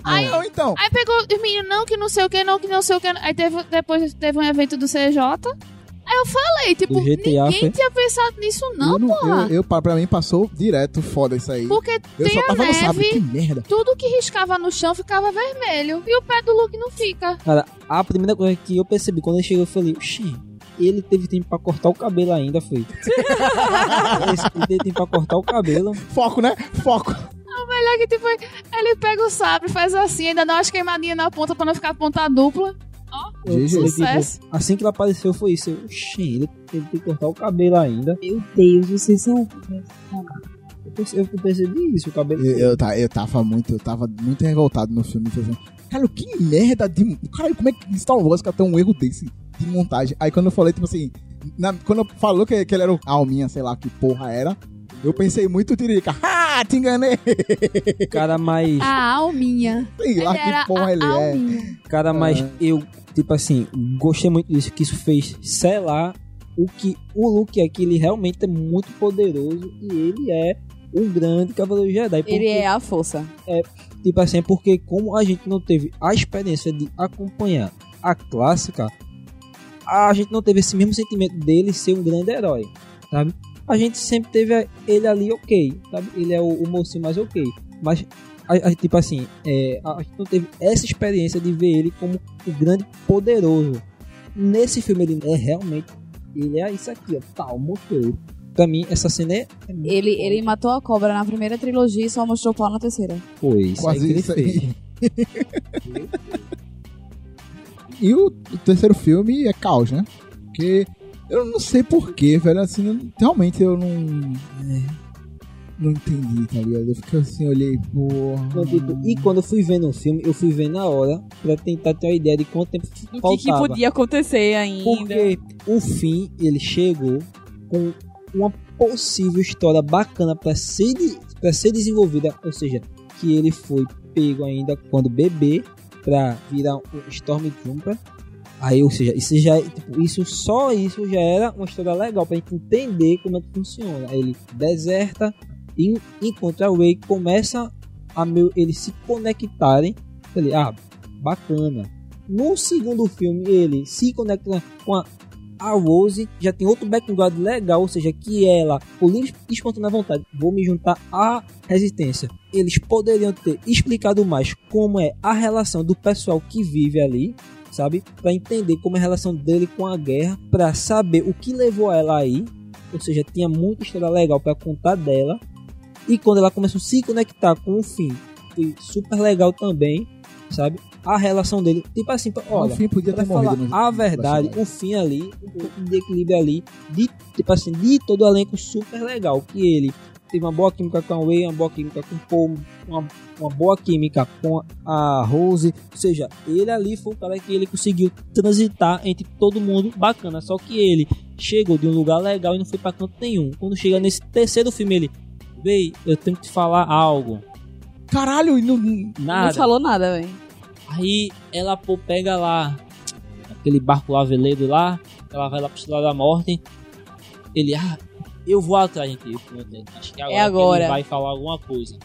Aí, Não, então. aí pegou os meninos, não, que não sei o que, não, que não sei o que. Aí teve, depois teve um evento do CJ. Aí eu falei, tipo, GTA, ninguém foi? tinha pensado nisso, não, eu, não- porra. eu, eu, pra mim, passou direto foda isso aí. Porque Eu tem só a no sabre, que neve, merda. tudo que riscava no chão ficava vermelho. E o pé do Luke não fica. cara, a primeira coisa que eu percebi quando ele chegou, eu falei, oxi, ele teve tempo pra cortar o cabelo ainda, foi. ele teve tempo pra cortar o cabelo. Foco, né? Foco. Melhor que, tipo, ele pega o sabre, faz assim, ainda dá umas queimadinhas na ponta pra não ficar ponta dupla. Eu GG. falei, Sucesso. tipo, assim que ele apareceu, foi isso. Eu, oxi, ele teve que cortar o cabelo ainda. Meu Deus, vocês são. Eu perce- Eu percebi isso, o cabelo. Eu, eu, eu tava muito, eu tava muito revoltado no filme. Pensando, cara, que merda de. Cara, como é que Star Wars cara, tem um erro desse de montagem? Aí quando eu falei, tipo assim, na- quando falou que, que ele era o Alminha, sei lá que porra era, eu pensei muito Tiririca. Ah, te enganei! Cara, mas. A alminha. Sei lá Ele era que porra a ele é. alminha. Cara, mas Ah. eu, tipo assim, gostei muito disso, que isso fez selar o que o Luke é, que ele realmente é muito poderoso e ele é um grande cavaleiro Jedi. Porque, Ele é a força. Tipo assim, porque como a gente não teve a experiência de acompanhar a clássica, a gente não teve esse mesmo sentimento dele ser um grande herói, sabe? A gente sempre teve ele ali ok, sabe? Ele é o, o mocinho mais ok. Mas, a, a- tipo assim, é, a, a gente não teve essa experiência de ver ele como o grande poderoso. nesse filme ele é realmente. Ele é isso aqui, ó. Tal, mostrou. Pra mim, essa cena é. é Ele, ele matou a cobra na primeira trilogia e só mostrou o pau na terceira. Foi isso. Quase isso aí. E o, o terceiro filme é caos, né? Porque eu não sei porquê, velho. Assim, eu- realmente eu não. é, não entendi, tá ligado? Eu fiquei assim, olhei, porra. Então, tipo, e quando eu fui vendo o filme, eu fui vendo na hora pra tentar ter uma ideia de quanto tempo O que, que faltava. podia acontecer ainda? Porque o fim, ele chegou com uma possível história bacana pra ser, de- pra ser desenvolvida. Ou seja, que ele foi pego ainda quando bebê pra virar um Stormtrooper. Aí, ou seja, isso já, tipo, isso só isso já era uma história legal pra gente entender como é que funciona. Aí Ele deserta e encontra a Rey, começa a meu, eles se conectarem. Ele, ah, bacana. No segundo filme, ele se conecta com a, a Rose, já tem outro background legal, ou seja, que ela, por livre e espontânea vontade, vou me juntar à resistência. Eles poderiam ter explicado mais como é a relação do pessoal que vive ali, sabe? Para entender como é a relação dele com a guerra, para saber o que levou ela aí. Ou seja, tinha muita história legal para contar dela. E quando ela começou a se conectar com o fim, foi super legal também, sabe? A relação dele, tipo assim, olha, no fim podia ter falar no- a verdade, o fim ali, um pouco de equilíbrio ali, de, tipo assim, de todo o elenco super legal, que ele teve uma boa química com a Way, uma boa química com o Paul, uma, uma boa química com a Rose, ou seja, ele ali foi o cara que ele conseguiu transitar entre todo mundo bacana, só que ele chegou de um lugar legal e não foi pra canto nenhum. Quando chega nesse terceiro filme, ele, véi, eu tenho que te falar algo. Caralho, e não. Nada. Não falou nada, velho. Aí ela pô, pega lá aquele barco lá, veleiro lá, ela vai lá pro Estrela da Morte. Ele, ah, eu vou atrás, gente. Pronto, acho que agora, É agora. que ele vai falar alguma coisa.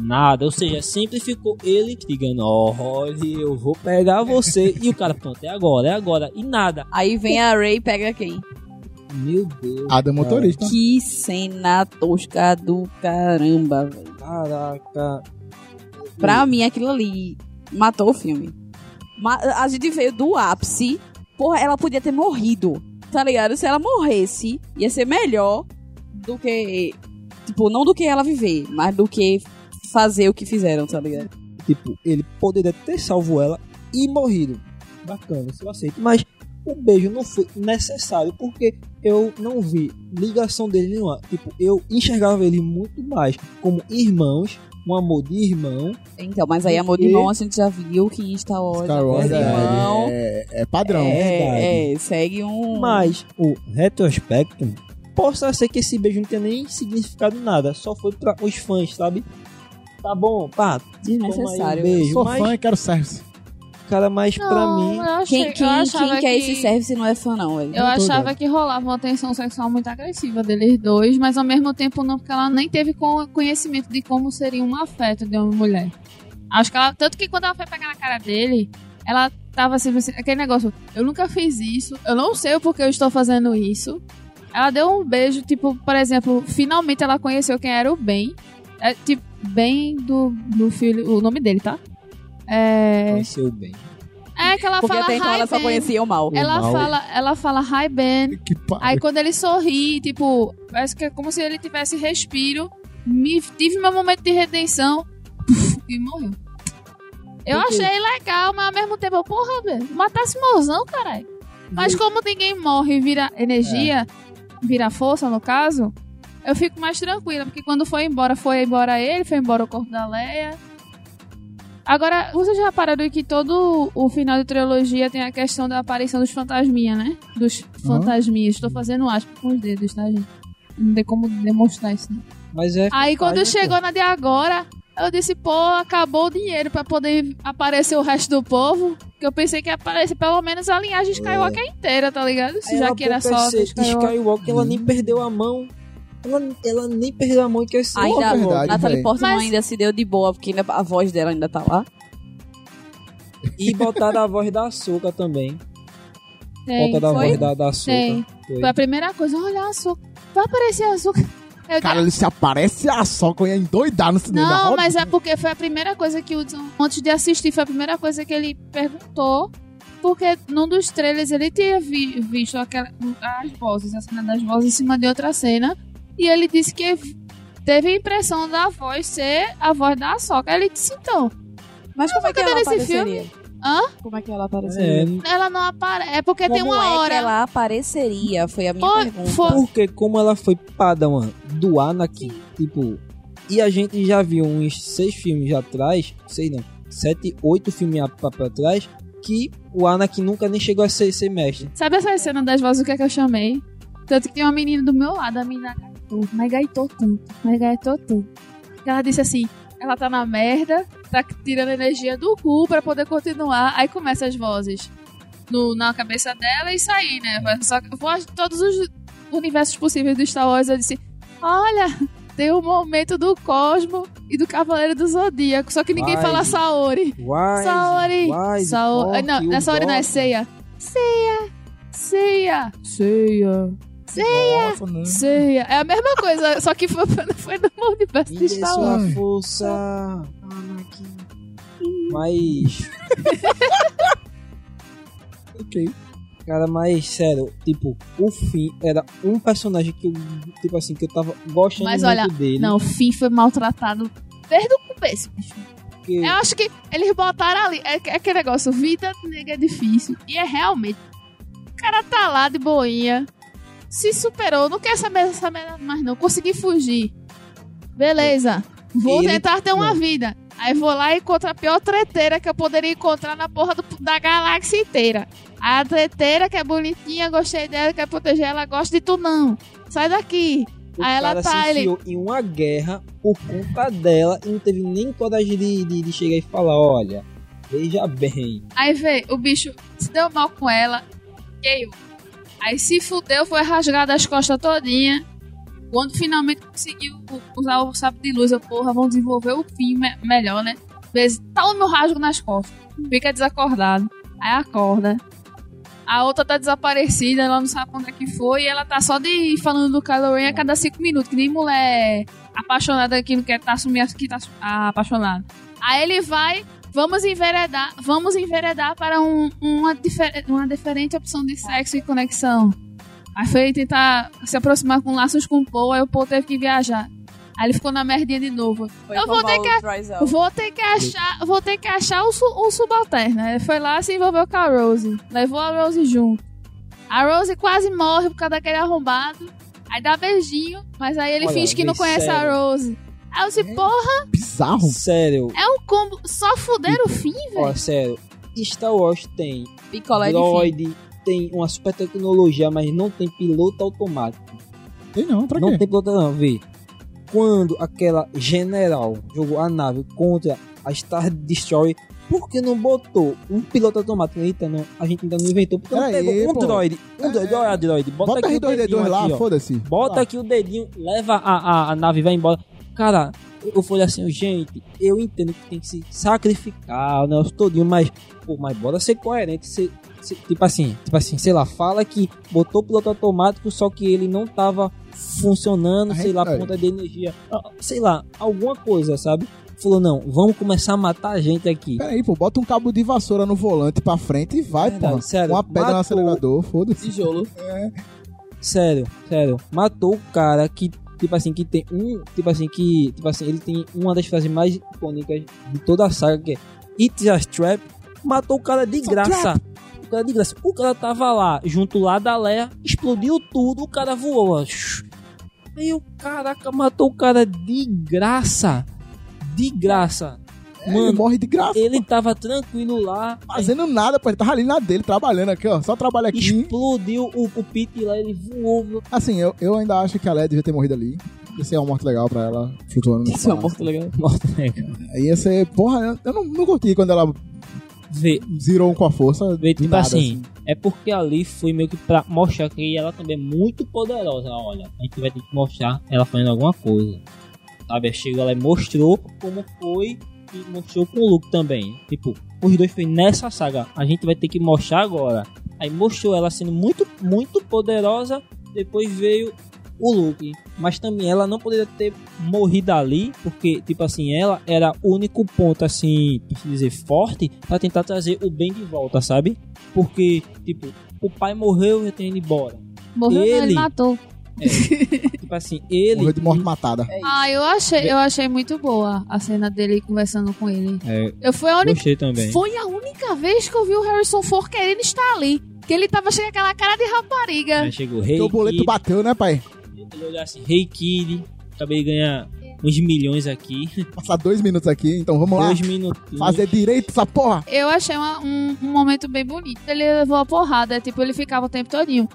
Nada, ou seja, sempre ficou ele ligando, olha, eu vou pegar você. e o cara, pronto, é agora, é agora. E nada. Aí vem a Ray e pega quem? Meu Deus. Ada motorista. Que cena tosca do caramba, velho. Caraca. Pra mim, aquilo ali matou o filme. A gente veio do ápice. Porra, ela podia ter morrido. Tá ligado? Se ela morresse, ia ser melhor do que. Tipo, não do que ela viver, mas do que fazer o que fizeram, tá ligado? Tipo, ele poderia ter salvo ela e morrido. Bacana, isso eu aceito. Mas o beijo não foi necessário porque eu não vi ligação dele nenhuma. Tipo, eu enxergava ele muito mais como irmãos, um amor de irmão. Então, mas aí amor de irmão a gente já viu que em Star Wars, Star Wars amor de irmão é, é, é padrão. é, é, segue um. Mas o retrospecto, possa ser que esse beijo não tenha nem significado nada. Só foi para os fãs, sabe? Tá bom, pá, toma aí um Desnecessário. beijo. Sou mas, fã e quero service. cara, mas pra Não, mim... eu achei- Quem, quem, quem quer que- esse service não é fã, não, velho. Eu Não achava que rolava uma tensão sexual muito agressiva deles dois, mas ao mesmo tempo não, porque ela nem teve co- conhecimento de como seria um afeto de uma mulher. Acho que ela. Tanto que quando ela foi pegar na cara dele, ela tava assim, assim, aquele negócio, eu nunca fiz isso, eu não sei o porquê eu estou fazendo isso. Ela deu um beijo, tipo, por exemplo, finalmente ela conheceu quem era o Ben. É, tipo, Ben do, do filho. O nome dele, tá? É. Conheceu bem. É que ela Porque fala até então hi, ela só Ben. conhecia o mal. Ela mal. fala, ela fala hi Ben. Aí quando ele sorri, tipo, parece que é como se ele tivesse respiro. Me, tive meu momento de redenção e morreu. Eu Por quê? achei legal, mas ao mesmo tempo, eu, porra, velho, matasse mozão, caralho. Mas como ninguém morre e vira energia, vira força no caso, eu fico mais tranquila, porque quando foi embora, foi embora ele, foi embora o corpo da Leia. Agora, vocês já repararam que todo o final de trilogia tem a questão da aparição dos fantasminha, né? Dos fantasminhas. Estou fazendo aspas com os dedos, tá, gente? Não tem como demonstrar isso, não. Mas é. Aí quando né, chegou na de agora, eu disse, pô, acabou o dinheiro pra poder aparecer o resto do povo. Que eu pensei que ia aparecer pelo menos a linhagem Skywalker inteira, tá ligado? Se Aí já ela que era só Skywalker. Skywalker, ela nem perdeu a mão. Ela, ela nem perdeu a mão e quer ser Ainda, verdade, Natalie. Portman Mas- ainda se deu de boa, porque ainda, a voz dela ainda tá lá. E botaram a voz da Açúcar também. Tem, Botaram a foi? voz da, da Açúcar. Tem. Foi. Foi a primeira coisa, olha açúcar. Vai aparecer açúcar. Eu Cara, ele se aparece a só eu ia endoidar no cinema. Não, mas é porque foi a primeira coisa que o Hudson, antes de assistir, foi a primeira coisa que ele perguntou Porque num dos trailers ele tinha vi- visto aquela, as vozes, a cena das vozes em cima de outra cena. E ele disse que teve a impressão da voz ser a voz da. Aí ele disse, então, Mas como é que ela nesse apareceria? Hã? Como é que ela apareceria? É, ela não aparece. É porque tem Como uma é hora. que ela apareceria? Foi a minha Foi- pergunta. foi- porque como ela foi Padawan do Anakin, tipo, e a gente já viu uns seis filmes atrás, sei não, sete, oito filmes pra, pra trás, que o Anakin nunca nem chegou a ser, ser mestre. Sabe essa cena das vozes o que é que eu chamei? Tanto que tem uma menina do meu lado, a menina gaitou, mas gaitou tanto, mas gaitou tanto. Que ela disse assim, ela tá na merda, tá tirando energia do cu pra poder continuar. Aí começa as vozes no, na cabeça dela e sair, né? Só que voz de todos os universos possíveis do Star Wars. Eu disse, olha, tem o momento do Cosmo e do Cavaleiro do Zodíaco. Só que ninguém Vai. fala Saori. Wise, Saori. Wise, Sao... Fork, Não, não é Saori, não, é Doc. Ceia. Ceia. Ceia. Ceia. Não. Ceia. É a mesma coisa, só que foi, foi no multiverso de Star sua Wars. força, Anakin. Mas, Ok. cara, mas sério, tipo, o Finn era um personagem que eu, tipo assim, que eu tava gostando Mas muito olha, dele. Não, o Finn foi maltratado desde o começo, bicho. Eu acho que eles botaram ali. É, é aquele negócio, vida nega é difícil. E é realmente. O cara tá lá de boinha. Se superou. Não quer saber essa merda mais, não. Consegui fugir. Beleza. Vou Ele- tentar ter uma vida. Aí vou lá e encontro a pior treteira que eu poderia encontrar na porra do- da galáxia inteira. A treteira que é bonitinha, gostei dela, quer proteger ela, gosta de tu não. Sai daqui. O Aí ela tá, se ele- em uma guerra por conta dela e não teve nem coragem de, de, de chegar e falar, olha, veja bem. Aí vê, o bicho se deu mal com ela. Aí se fudeu, foi rasgado as costas todinha. Quando finalmente conseguiu usar o sapo de luz, eu, porra, vão desenvolver o fim me- melhor, né? Vez, tá o meu rasgo nas costas. Fica desacordado. Aí acorda. A outra tá desaparecida, ela não sabe onde é que foi. E ela tá só de falando do Kylo Ren a cada cinco minutos, que nem mulher apaixonada que não quer tá assumir que tá ah, apaixonada. Aí ele vai, vamos enveredar, vamos enveredar para um- uma, difer- uma diferente opção de sexo e conexão. Aí foi tentar se aproximar com laços com o Paul, aí o Paul teve que viajar. Aí ele ficou na merdinha de novo. Foi eu vou ter o que-. Vou ter que achar, vou ter que achar um, su- um subalterno. Ele foi lá se envolveu com a Rose. Levou a Rose junto. A Rose quase morre por causa daquele arrombado. Aí dá beijinho, mas aí ele Olha, finge que não conhece sério. a Rose. Aí eu disse, porra, Bizarro. Sério, é um combo. Só fuderam o fim, ó, velho. sério, Star Wars tem Picolé de fim. droid, tem uma super tecnologia, mas não tem piloto automático. Tem não, pra Não quê? tem piloto não, vê. Quando aquela general jogou a nave contra a Star Destroyer, por que não botou um piloto automático? Eita, não, a gente ainda não inventou. Porque não aí, pegou um pô. droid. Um droid, olha droid. Bota, Bota aqui o dedinho R2D2 lá, ó. foda-se. Bota Lá. aqui o dedinho, leva a, a, a nave e vai embora. Cara, eu falei assim, gente, eu entendo que tem que se sacrificar, o negócio todinho, mas, pô, mas bora ser coerente, ser, ser- tipo assim, tipo assim, sei lá, fala que botou o piloto automático, só que ele não tava funcionando, sei lá, por é. conta de energia, ah, sei lá, alguma coisa, sabe? Falou, não, vamos começar a matar a gente aqui. Pera aí, pô, bota um cabo de vassoura no volante pra frente e vai, pô. sério, Uma pedra no acelerador, foda-se. Tijolo. Sério, sério. Matou o cara que, tipo assim, que tem um. Tipo assim, que. Tipo assim, ele tem uma das frases mais icônicas de toda a saga, que é It's a Trap. Matou o cara de graça. O cara de graça. O cara tava lá, junto lá da Leia, explodiu tudo, o cara voou. Aí o caraca, matou o cara de graça. De graça. É, ele Mano, morre de graça. ele tava tranquilo lá. Fazendo nada, pô. Ele tava ali na dele, trabalhando aqui, ó. Só trabalha aqui. Explodiu o, o pit lá, ele voou. Assim, eu, eu ainda acho que a Leia devia ter morrido ali. Ia ser uma morte legal pra ela, flutuando no Isso é um espaço. morto legal. Cara? Aí ia ser, porra, eu- não, não curti quando ela Vê, zerou um com a força. Vê, tipo nada, assim, é porque ali foi meio que pra mostrar que ela também é muito poderosa. Olha, a gente vai ter que mostrar ela fazendo alguma coisa. Sabe? Aí Chegou ela e mostrou como foi e mostrou com o Luke também. Tipo, os dois foi nessa saga. A gente vai ter que mostrar agora. Aí mostrou ela sendo muito, muito poderosa. Depois veio o Luke. Mas também ela não poderia ter morrido ali, porque, tipo assim, ela era o único ponto, assim, pra se dizer, forte, pra tentar trazer o bem de volta, sabe? Porque, tipo, o pai morreu e tem ido embora. Morreu, não, Ele- ele matou. Tipo assim, ele. Morreu de morte matada. Ah, eu achei, eu achei muito boa a cena dele conversando com ele. É, Eu fui a única, gostei também. foi a única vez que eu vi o Harrison Ford querendo estar ali. Que ele tava cheio aquela cara de rapariga. Aí chegou Rei Porque o boleto Kid, bateu, né, pai? ele olhou assim, Rei Kid, acabei de ganhar uns milhões aqui. Passar dois minutos aqui, então vamos lá. Dois minutinhos. Fazer direito essa porra. Eu achei uma- um, um momento bem bonito. Ele levou a porrada, é tipo, ele ficava o tempo todinho.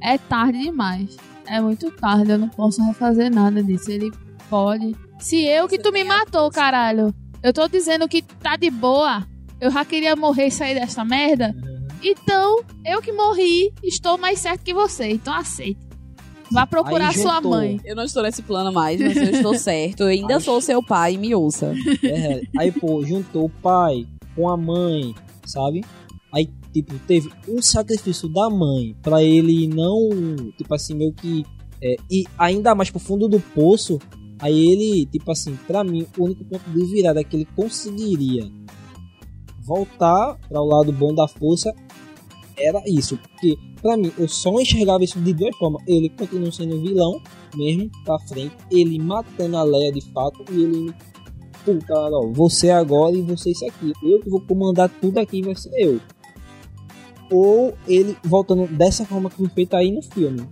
É tarde demais. É muito tarde, eu não posso refazer nada disso. Ele pode. Se eu que tu me matou, caralho. Eu tô dizendo que tá de boa. Eu já queria morrer e sair dessa merda. Então, eu que morri, estou mais certo que você. Então aceite. Vá procurar Aí sua juntou. mãe. Eu não estou nesse plano mais, mas eu estou certo. Eu ainda Ai, sou seu pai, me ouça. É, aí, pô, juntou o pai com a mãe, sabe? Aí, tipo, teve um sacrifício da mãe pra ele não, tipo assim, meio que é, ir ainda mais pro fundo do poço. Aí ele, tipo assim, pra mim, o único ponto de virada que ele conseguiria voltar para o lado bom da força era isso. Porque, pra mim, eu só enxergava isso de duas formas. Ele continua sendo vilão, mesmo, pra frente. Ele matando a Leia de fato e ele Pô, cara, ó, você agora e você isso aqui. Eu que vou comandar tudo aqui vai ser eu. Ou ele voltando dessa forma que foi feito aí no filme.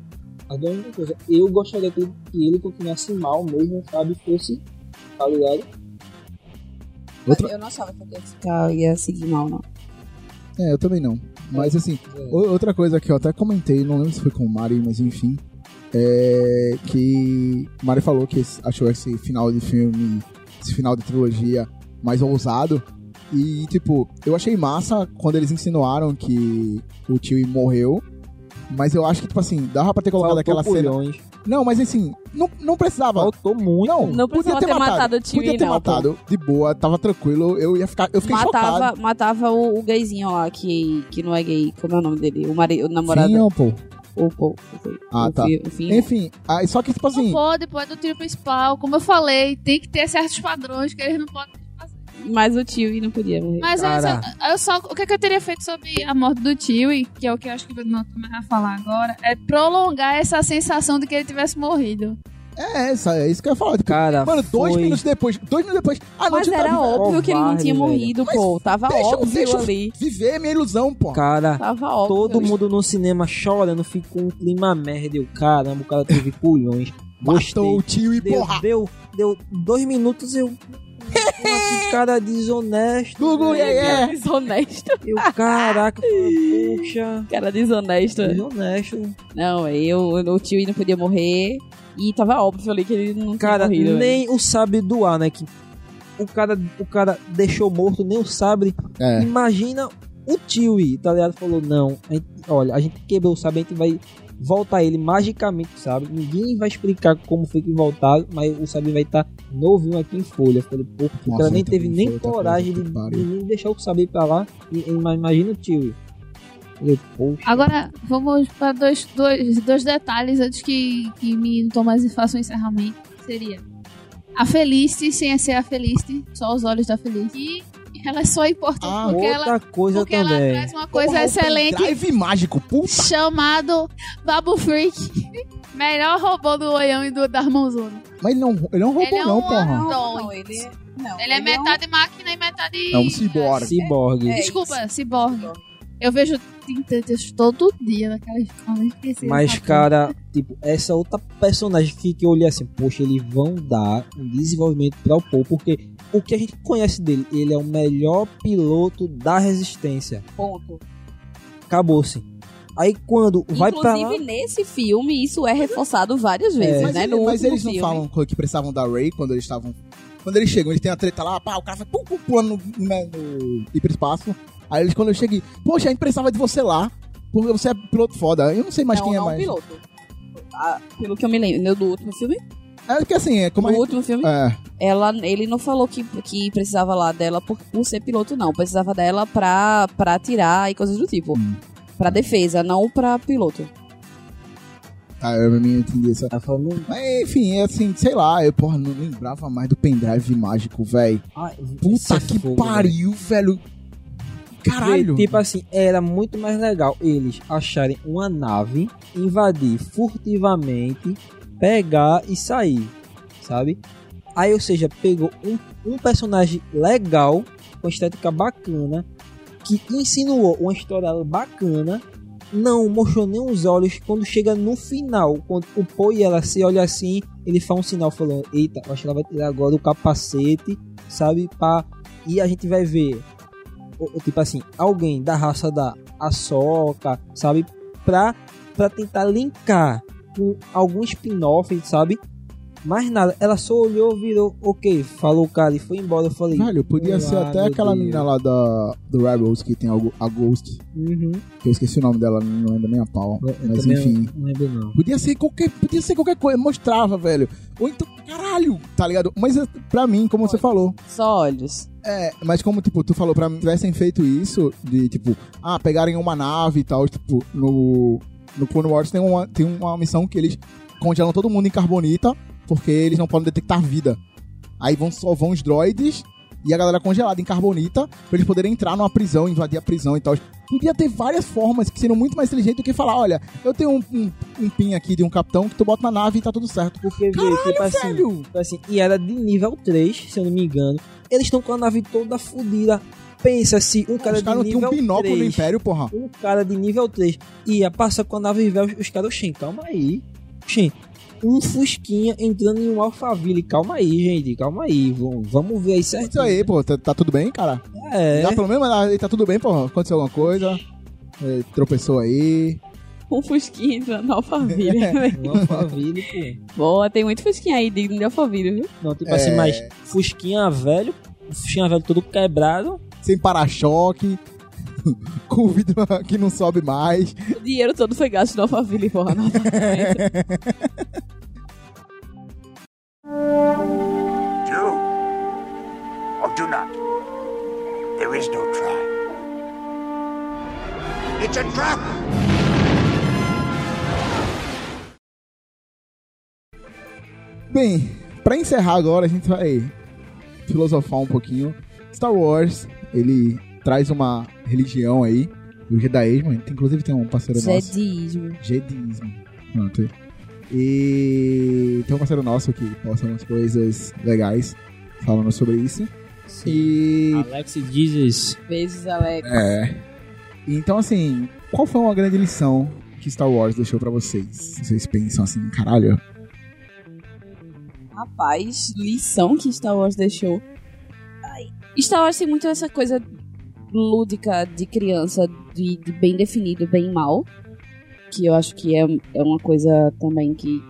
A única coisa, eu gostaria que, que ele continuasse mal mesmo, sabe? Fosse, tá ligado? Outra- Eu não achava que ia ficar, ia seguir mal, não. É, eu também não. Mas assim, o- outra coisa que eu até comentei, não lembro se foi com o Mari, mas enfim. É que o Mari falou que achou esse final de filme, esse final de trilogia mais ousado. E, tipo, eu achei massa quando eles insinuaram que o tio morreu. Mas eu acho que, tipo assim, dava pra ter colocado Faltou aquela cena. pulhões. Não, mas assim, não, não precisava. Faltou muito. Não, Não podia precisava ter ter matado. matado o tio Podia ter não, matado, de boa, tava tranquilo. Eu ia ficar, eu fiquei chocado. Matava, matava o, o gayzinho lá, que, que não é gay. Como é o nome dele? O, mari, o namorado. Sim, pô. O, o, Ah, o, tá. fi- o fim. Enfim, aí, só que, tipo Não assim, pode, pode do tiro principal. Como eu falei, tem que ter certos padrões que eles não podem Mas o tio e não podia morrer. Mas Cara. essa- eu só, o que, que eu teria feito sobre a morte do tio, e que é o que eu acho que o não vai falar agora, é prolongar essa sensação de que ele tivesse morrido. é, essa, é isso que eu ia falar. Tipo, Cara, mano, dois foi- minutos depois, dois minutos depois, a Mas noite tá era óbvio que ele não tinha velho. morrido, Mas pô. Tava deixa- óbvio deixa eu- ali. Viver minha ilusão, pô. Cara, Tava óbvio. todo mundo no cinema chorando, ficou um clima merda. Eu, caramba, o cara teve pulhões. Gostei. Matou o tio e Deu, porra. deu, deu dois minutos, eu. Nossa, cara desonesto. Gugu, velho. é, é. Desonesto. Eu, caraca, puxa. Cara desonesto. Desonesto. Não, eu, o tio não podia morrer. E tava óbvio ali que ele não Cara, tinha morrido. nem o sabre do ar, né? Que o cara, o cara deixou morto, nem o sabre. É. Imagina o tio, tá ligado? Falou, não, a gente- olha, a gente quebrou o sabre, a gente vai voltar ele magicamente, sabe? Ninguém vai explicar como foi que voltaram, mas o sabre vai estar novinho aqui em folha. Falei, pô, o cara nem teve nem outra coragem de, de nem deixar o sabre pra lá. E, e, mas imagina o tio. Agora, vamos para dois, dois, dois detalhes antes que, que me Tomás faça o encerramento. Seria a Felicity, sem ser a Felicity, só os olhos da Felicity. E ela é só importante Ah, porque, Outra ela, coisa porque ela traz uma coisa Porra, excelente Drive mágico, puta. chamado Babu Freak. Melhor robô do Oião e do Darmonzona. Mas ele não, ele não roubou, Ele é não, um porra. anão. Não, não, ele, não, Ele é metade máquina e metade. É um ciborgue. Ciborgue. É, Desculpa, ciborgue. Eu vejo Tintantes todo dia naquela escola. Esqueci Mas, cara, tipo, essa outra personagem que que eu olhei assim, poxa, eles vão dar um desenvolvimento para o Paul, porque o que a gente conhece dele, ele é o melhor piloto da resistência. Ponto. Acabou-se. Aí quando vai pra lá, Inclusive, nesse filme, isso é reforçado várias vezes, Mas, né? ele- mas último eles não filme. falam que precisavam da Ray quando eles estavam. Quando eles chegam, eles têm a treta lá, pá, o cara vai pum, pum, pulando no, né, no hiperespaço. Aí eles, quando eu cheguei, poxa, a gente precisava de você lá, porque você é piloto foda. Eu não sei mais não, quem é não mais. piloto. Ah, pelo que eu me lembro, no do último filme, É que assim, é como no gente. último filme, É, ela, ele não falou que, que precisava lá dela por, por ser piloto, não. Precisava dela pra, pra atirar e coisas do tipo. Hum. Pra defesa, não pra piloto. Tá, eu me entendi essa. Ela falou, não, Mas enfim, é assim, sei lá, eu porra, não lembrava mais do pendrive mágico, velho. ah, Puta que fogo, velho. pariu, velho. Caralho. Tipo assim, era muito mais legal eles acharem uma nave, invadir furtivamente, pegar e sair, sabe? Aí, ou seja, pegou um, um personagem legal, com estética bacana, que insinuou uma história bacana, não mostrou nem os olhos. Quando chega no final, quando o Poe e ela se olham assim, ele faz um sinal falando: Eita, acho que ela vai tirar agora o capacete, sabe? Pá. E a gente vai ver tipo assim, alguém da raça da Ahsoka, sabe? Pra, pra tentar linkar com algum spin-off, sabe? Mais nada, ela só olhou, virou, ok, falou o cara e foi embora. Eu falei, Velho, podia ser até aquela Deus. menina lá da, do Rebels que tem a, Go- a Ghost, uhum, que eu esqueci o nome dela, não lembro nem a pau. eu Mas enfim. Não lembro, não. Podia ser qualquer, podia ser qualquer coisa, mostrava, velho. Ou então, caralho, tá ligado? Mas é, pra mim, como você falou, Só olhos. é, mas como, tipo, tu falou pra mim, tivessem feito isso, de, tipo, ah, pegarem uma nave e tal, tipo, no, no Clone Wars tem uma, tem uma missão que eles congelam todo mundo em carbonita, porque eles não podem detectar vida. Aí vão, só vão os droids e a galera congelada em carbonita, pra eles poderem entrar numa prisão, invadir a prisão e tal. Podia ter várias formas que seriam muito mais inteligentes do que falar, olha, eu tenho um, um, um pin aqui de um capitão que tu bota na nave e tá tudo certo. Porque, Caralho, tipo assim, velho! tipo assim, e era de nível 3, se eu não me engano. Eles estão com a nave toda fodida. Pensa se um cara Os de tinham nível um binóculo 3, no Império, porra. um cara de nível 3 ia passar com a nave velha, os caras, Shen, calma aí. Shen, um Fusquinha entrando em um Alphaville, calma aí, gente, calma aí, vamos, vamos ver aí certinho. Isso aí, pô, tá, tá tudo bem, cara? É, Dá pelo menos, mas tá tudo bem, pô. Aconteceu alguma coisa? É, tropeçou aí. Um fusquinha entrando no Alphaville. um Alphaville, pô. Boa, tem muito fusquinha aí digno de Alphaville, viu? Não, tipo assim, É. mas Fusquinha velho, Fusquinha velho todo quebrado, Sem para-choque. com o vidro que não sobe mais. O dinheiro todo foi gasto no Alphaville, porra. no. Do or do not. There is no try. It's a trap! Bem, pra encerrar agora, a gente vai filosofar um pouquinho. Star Wars, ele traz uma religião aí, o gente, inclusive tem um parceiro nosso. Zedismo. Jedismo. Pronto. E tem um parceiro nosso que posta umas coisas legais falando sobre isso. E. Alex Jesus. Beijos, Alex. É. Então, assim, qual foi uma grande lição que Star Wars deixou pra vocês? Vocês pensam assim, caralho? Rapaz, lição que Star Wars deixou. Star Wars tem muito essa coisa lúdica de criança, de, de bem definido, bem mal. Que eu acho que é, é uma coisa também que,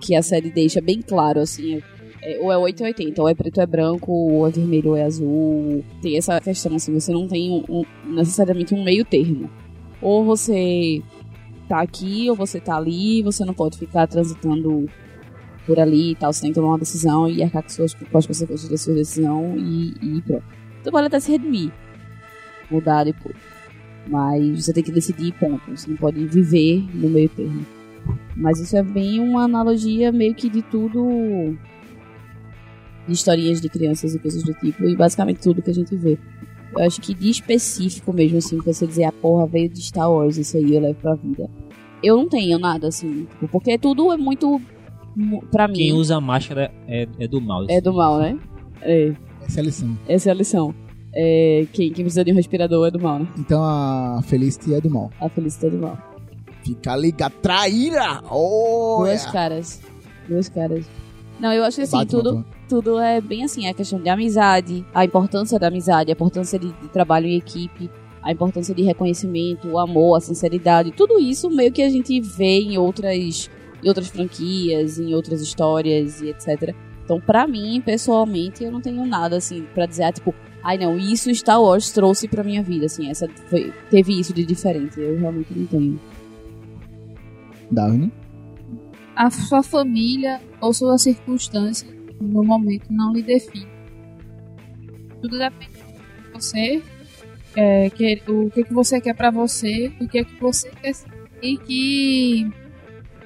que a série deixa bem claro, assim. é- é- ou é 8 ou 80, ou é preto ou é branco, ou é vermelho ou é azul. Tem essa questão, assim, você não tem um- um- necessariamente um meio termo. Ou você tá aqui, ou você tá ali, você não pode ficar transitando por ali e tal, você tem que tomar uma decisão e arcar com, suas, com as consequências da sua decisão e, e pronto. Você pode até se redimir, mudar depois. Mas você tem que decidir ponto. Você não pode viver no meio termo. Mas isso é bem uma analogia meio que de tudo. De historinhas de crianças e coisas do tipo. E basicamente tudo que a gente vê. Eu acho que de específico mesmo, assim, pra você dizer a porra veio de Star Wars, isso aí eu levo pra vida. Eu não tenho nada assim, tipo, porque tudo é muito. Mim. Quem usa máscara é, é do mal. É do mal, né? É, Essa é a lição. essa é a lição. É, quem, quem precisa de um respirador é do mal, né? Então a Felicity é do mal. A felicidade é do mal. Fica ligado. Traíra! Oh, Duas caras. Duas caras. Não, eu acho que assim, Batman, tudo, tudo é bem assim, a questão de amizade, a importância da amizade, a importância de, de trabalho em equipe, a importância de reconhecimento, o amor, a sinceridade, tudo isso meio que a gente vê em outras, em outras franquias, em outras histórias e etc. Então, pra mim, pessoalmente, eu não tenho nada assim pra dizer, ah, tipo, ai não, isso Star Wars trouxe pra minha vida, assim, essa foi, teve isso de diferente. Eu realmente não tenho. Daphne? a sua família ou sua circunstância no momento não lhe define. Tudo depende de você, é, que, o que, que você quer pra você, o que, que você quer e que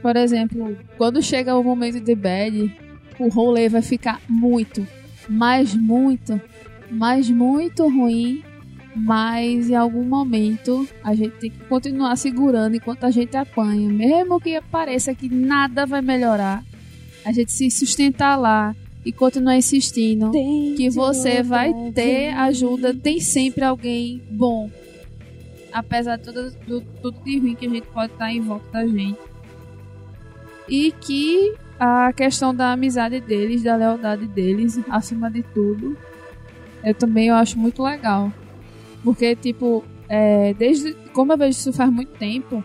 Por exemplo, quando chega o momento de bad, o rolê vai ficar muito, mas muito, mas muito ruim. Mas em algum momento a gente tem que continuar segurando enquanto a gente apanha. Mesmo que pareça que nada vai melhorar, a gente se sustentar lá e continuar insistindo que você vai ter ajuda. Tem sempre alguém bom. Apesar de tudo, do, tudo de ruim que a gente pode estar em volta da gente. E que a questão da amizade deles, da lealdade deles, acima de tudo, eu também eu acho muito legal. Porque, tipo, é, desde como eu vejo isso faz muito tempo,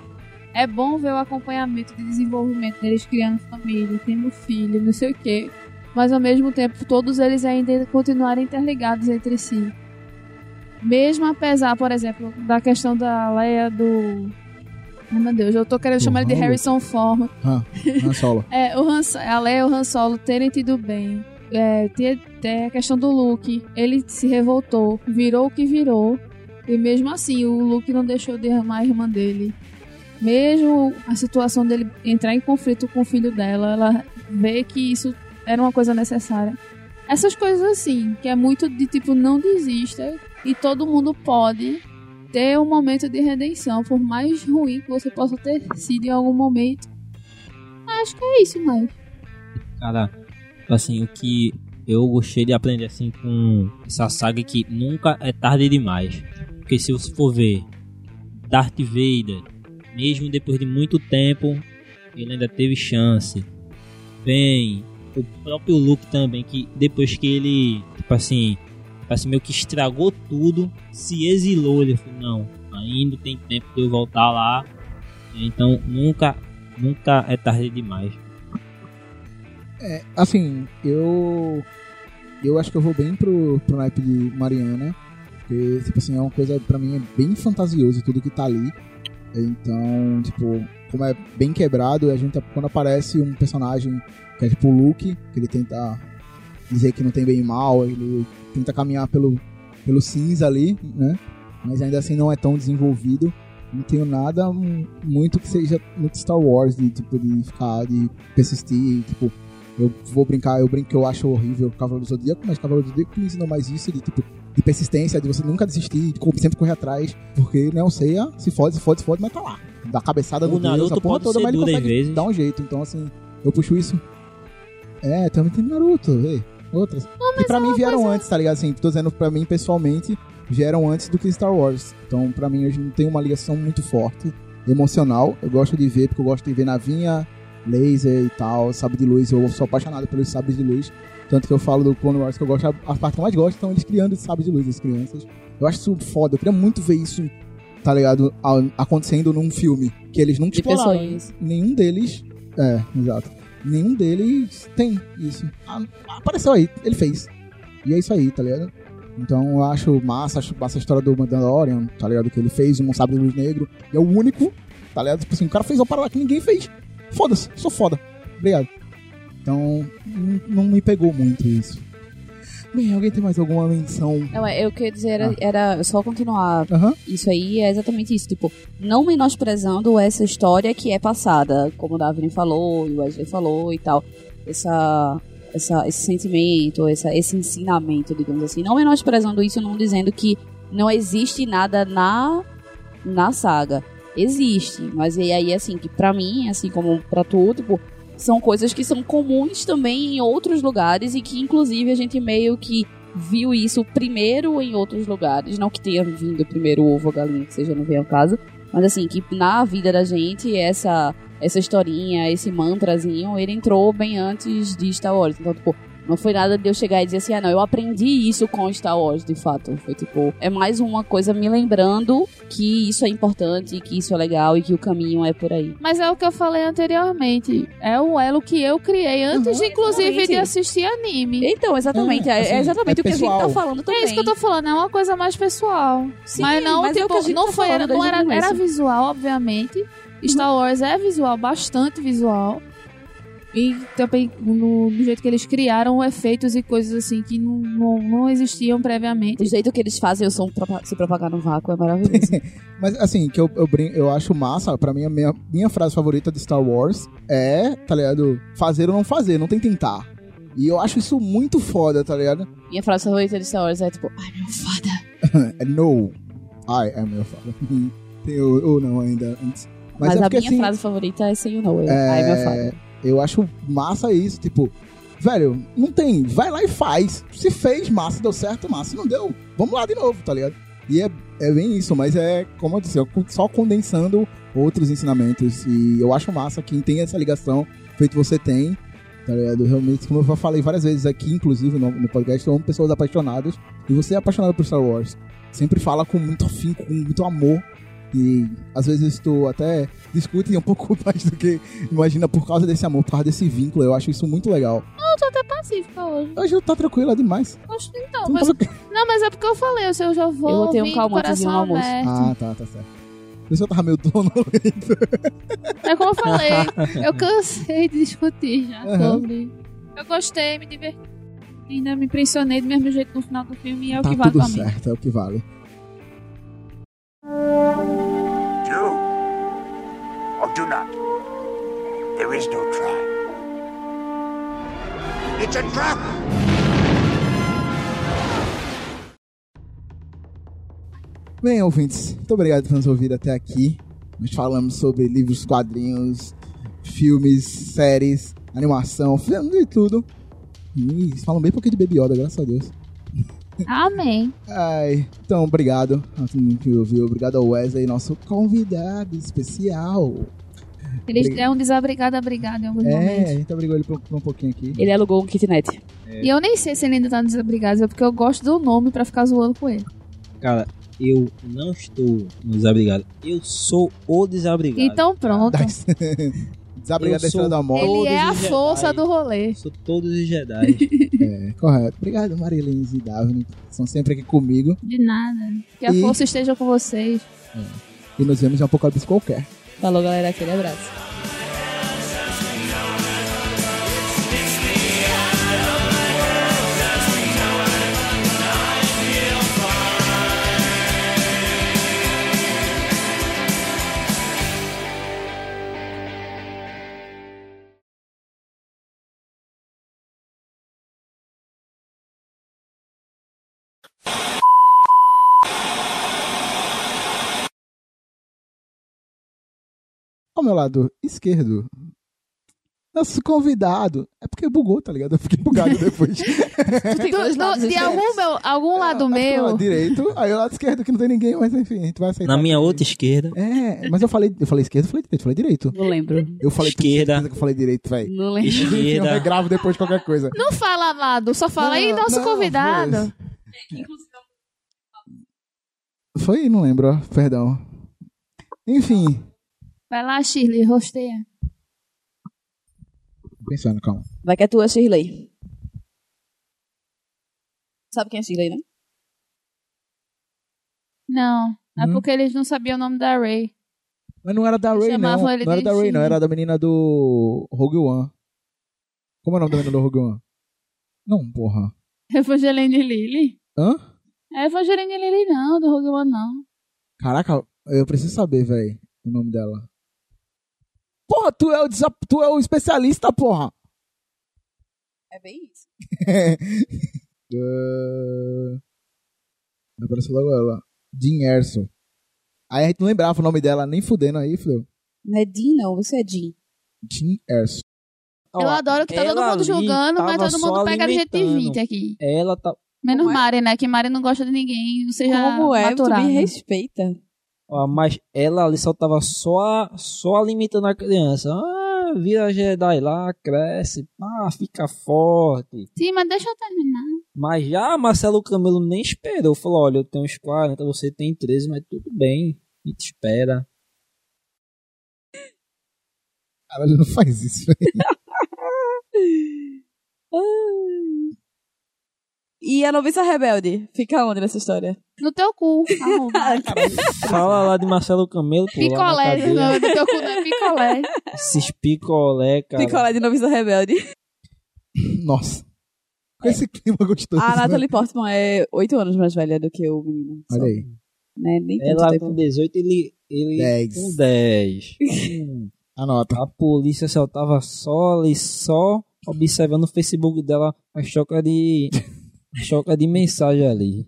é bom ver o acompanhamento de desenvolvimento deles criando família, tendo filho, não sei o quê. Mas ao mesmo tempo, todos eles ainda continuarem interligados entre si. Mesmo apesar, por exemplo, da questão da Leia do. Oh, meu Deus, eu tô querendo Do chamar ele de Han Harrison Ford. Han, Han Solo. É, o Han, a Leia e o Han Solo terem tido bem. É, tem, tem a questão do Luke. Ele se revoltou, virou o que virou. E mesmo assim, o Luke não deixou de amar a irmã dele. Mesmo a situação dele entrar em conflito com o filho dela, ela vê que isso era uma coisa necessária. Essas coisas assim, que é muito de tipo, não desista. E todo mundo pode ter um momento de redenção, por mais ruim que você possa ter sido em algum momento. Acho que é isso, mas. Cara, assim, o que eu gostei de aprender assim com essa saga que nunca é tarde demais. Porque se você for ver Darth Vader, mesmo depois de muito tempo, ele ainda teve chance. Bem, o próprio Luke também, que depois que ele, tipo assim, assim meio que estragou tudo, se exilou, ele falou, não, ainda tem tempo de eu voltar lá. Então nunca, nunca é tarde demais. Assim, eu. Eu acho que eu vou bem pro, pro naipe de Mariana. Porque, tipo assim, é uma coisa, pra mim, é bem fantasioso tudo que tá ali. Então, tipo, como é bem quebrado, a gente, quando aparece um personagem que é tipo o Luke, que ele tenta dizer que não tem bem e mal, ele tenta caminhar pelo, pelo cinza ali, né? Mas ainda assim não é tão desenvolvido. Não tenho nada muito que seja muito Star Wars, de tipo, de ficar, de persistir, tipo, eu vou brincar, eu brinco que eu acho horrível Cavaleiro do Zodíaco, mas Cavaleiro do Zodíaco me ensinou mais isso, de tipo, de persistência, de você nunca desistir, de sempre correr atrás, porque não sei, ah, se fode, se fode, se fode, mas tá lá. Da cabeçada O do Deus, Naruto a porra toda, mas ele consegue vezes. dar um jeito. Então, assim, eu puxo isso. É, também tem Naruto, ei, outras. que pra mim vieram antes, tá ligado? Assim, tô dizendo pra mim, pessoalmente, vieram antes do que Star Wars. Então, pra mim, hoje não tem uma ligação muito forte, emocional. Eu gosto de ver, porque eu gosto de ver navinha, laser e tal, sabre de luz. Eu sou apaixonado pelos sabres de luz. Tanto que eu falo do Clone Wars que eu gosto, a, parte que eu mais gosto são eles criando sabres de luz, as crianças. Eu acho isso foda, eu queria muito ver isso, tá ligado? Acontecendo num filme. Que eles não De exploraram. Nenhum deles. É, exato. Nenhum deles tem isso. Ah, apareceu aí, ele fez. E é isso aí, tá ligado? Então eu acho massa, acho massa a história do Mandalorian, tá ligado? Que ele fez um sabre de luz negro. E é o único, tá ligado? Tipo assim, o cara fez uma parada que ninguém fez. Foda-se, sou foda. Obrigado. Então, não, não me pegou muito isso. Bem, alguém tem mais alguma menção? Não, é, eu queria dizer, era, Ah. era só continuar. Isso aí é exatamente isso. Tipo, não menosprezando essa história que é passada, como o Davi falou, e o Wesley falou e tal. Essa, essa, esse sentimento, essa, esse ensinamento, digamos assim. Não menosprezando isso, não dizendo que não existe nada na, na saga. Existe, mas e aí, assim, que pra mim, assim como pra tu, tipo, são coisas que são comuns também em outros lugares e que, inclusive, a gente meio que viu isso primeiro em outros lugares. Não que tenha vindo primeiro o ovo a galinha, que seja, não venha ao caso. Mas assim, que na vida da gente, essa, essa historinha, esse mantrazinho, ele entrou bem antes de Star Wars. Então, tipo, não foi nada de eu chegar e dizer assim, ah, não, eu aprendi isso com Star Wars, de fato. Foi tipo, é mais uma coisa me lembrando que isso é importante, que isso é legal e que o caminho é por aí. Mas é o que eu falei anteriormente. É o elo que eu criei antes, Uhum, inclusive, exatamente. de assistir anime. Então, exatamente, É, é, assim, é exatamente é o que a gente tá falando também. É isso que eu tô falando, é uma coisa mais pessoal. Sim, mas não, mas é o tipo, que a gente não tá foi, falando não era, era visual, obviamente. Star Wars é visual, bastante visual. E também no, no jeito que eles criaram efeitos e coisas assim que não, não, não existiam previamente. O jeito que eles fazem o som se propagar no vácuo é maravilhoso. Mas assim, que eu, eu, brin- eu acho massa, pra mim, a minha, minha frase favorita de Star Wars é, tá ligado? Fazer ou não fazer, não tem tentar. E eu acho isso muito foda, tá ligado? Minha frase favorita de Star Wars é tipo, ai meu foda. É no, I am your father. Tem ou, ou não ainda antes. Mas, é a porque minha assim, frase favorita é You Know It. É, Ai meu foda. Eu acho massa isso, tipo, velho, não tem, vai lá e faz. Se fez, massa, deu certo, massa, se não deu, vamos lá de novo, tá ligado? E é, é bem isso, mas é, como eu disse, só condensando outros ensinamentos. E eu acho massa quem tem essa ligação, feito você tem, tá ligado? Realmente, como eu falei várias vezes aqui, inclusive no, no podcast, eu amo pessoas apaixonadas. E você é apaixonado por Star Wars. Sempre fala com muito afinco, com muito amor. E às vezes tu até discute um pouco mais do que imagina por causa desse amor, por causa desse vínculo. Eu acho isso muito legal. Eu tô até pacífica hoje. Hoje eu tá tranquila demais. Oxe, Então, Tu não mas, tá tranquila. não, mas é porque eu falei, eu, sei, eu já vou. Eu vou ter um calmantezinho coração no almoço. aberto. Ah, tá, tá certo. Por isso eu tava meio sonolento. É como eu falei, eu cansei de discutir já Aham. sobre. Eu gostei, me diverti. Ainda me impressionei do mesmo jeito no final do filme e é o Tá que vale tudo pra mim. certo, é o que vale. Do or do not. There is no try. It's a trap! Bem, ouvintes, muito obrigado por nos ouvir até aqui. Nós falamos sobre livros, quadrinhos, filmes, séries, animação, filme de tudo. E falam bem pouquinho de Baby Yoda, graças a Deus. Amém. Ai, então, obrigado a todo mundo que ouviu. Obrigado ao Wesley, nosso convidado especial. Ele é um desabrigado abrigado em alguns É, a momentos. gente abrigou ele por, por um pouquinho aqui. Ele alugou um kitnet. E eu nem sei se ele ainda tá desabrigado, é porque eu gosto do nome pra ficar zoando com ele. Cara, eu não estou no desabrigado. Eu sou o desabrigado. Então pronto. Desabrigado da Estrela da Morte. Ele é a força Jedi. do rolê. Eu sou todos os Jedi. É, correto. Obrigado, Marilene e Daphne, são sempre aqui comigo. De nada. Que a E- força esteja com vocês. E nos vemos em um apocalipse qualquer. Falou, galera. Aquele abraço. Ao meu lado esquerdo, nosso convidado. É porque bugou, tá ligado? Eu fiquei bugado depois. tem Do- do- de algum, meu, algum lado é o meu. lado direito, aí o lado esquerdo que não tem ninguém, mas enfim, a gente vai aceitar. Na minha outra esquerda. É, mas eu falei, eu falei esquerdo, eu falei direito, eu falei direito. Não lembro. Eu falei Esquerda. que eu falei direito, velho. Não lembro. Eu Esquerda. regravo depois de qualquer coisa. Não fala lado, só fala aí nosso não, convidado. Foi, foi? não lembro, ó, perdão. Enfim, Vai lá, Shirley, rosteia. pensando, calma. Vai que é tua, Shirley. Sabe quem é Shirley, né? Não, é Hum. porque eles não sabiam o nome da Ray. Mas não era da Ray, não. Não era da Ray, não. Era da menina do Rogue One. Como é o nome da menina do Rogue One? Não, porra. Evangeline Lilly. Hã? É Evangeline Lilly não, do Rogue One não. Caraca, eu preciso saber, velho, o nome dela. Porra, tu é o, tu é o especialista, porra. É bem isso. uh... Apareceu logo ela. Jean Erso. Aí a gente não lembrava o nome dela, nem fudendo aí, fudeu. Não é Jean, não. Você é Jean. Jean Erso. Eu adoro que tá todo mundo julgando, mas todo mundo pega de jeito de alimentando. 20 aqui. Ela tá. Menos é? Mari, né? Que Mari não gosta de ninguém, não seja Como é? Tu maturada. me respeita. Ó, mas ela ali só tava só, só alimentando a criança. Ah, vira Jedi lá, cresce, ah, fica forte. Sim, mas deixa eu terminar. Mas já Marcelo Camelo nem esperou. Falou: olha, eu tenho uns 40, você tem 13, mas tudo bem. A gente espera. Caralho, não faz isso, velho. E a noviça rebelde? Fica onde nessa história? No teu cu. Fala lá de Marcelo Camelo, pô, Picolé, não, no teu cu não é picolé. Esses picolé, cara. Picolé de noviça rebelde. Nossa. Com esse clima gostoso. A né? Natalie Portman é oito anos mais velha do que o menino. Olha Só, aí. Né? Nem Ela tempo. com 18, ele, ele Dez. com 10. Hum, Anota. a polícia só tava só ali, só observando o Facebook dela, a choca de. choca de mensagem ali.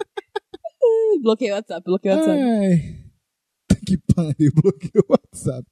Bloqueei o WhatsApp, bloqueei o WhatsApp. Ai. Que pariu, bloqueou o WhatsApp.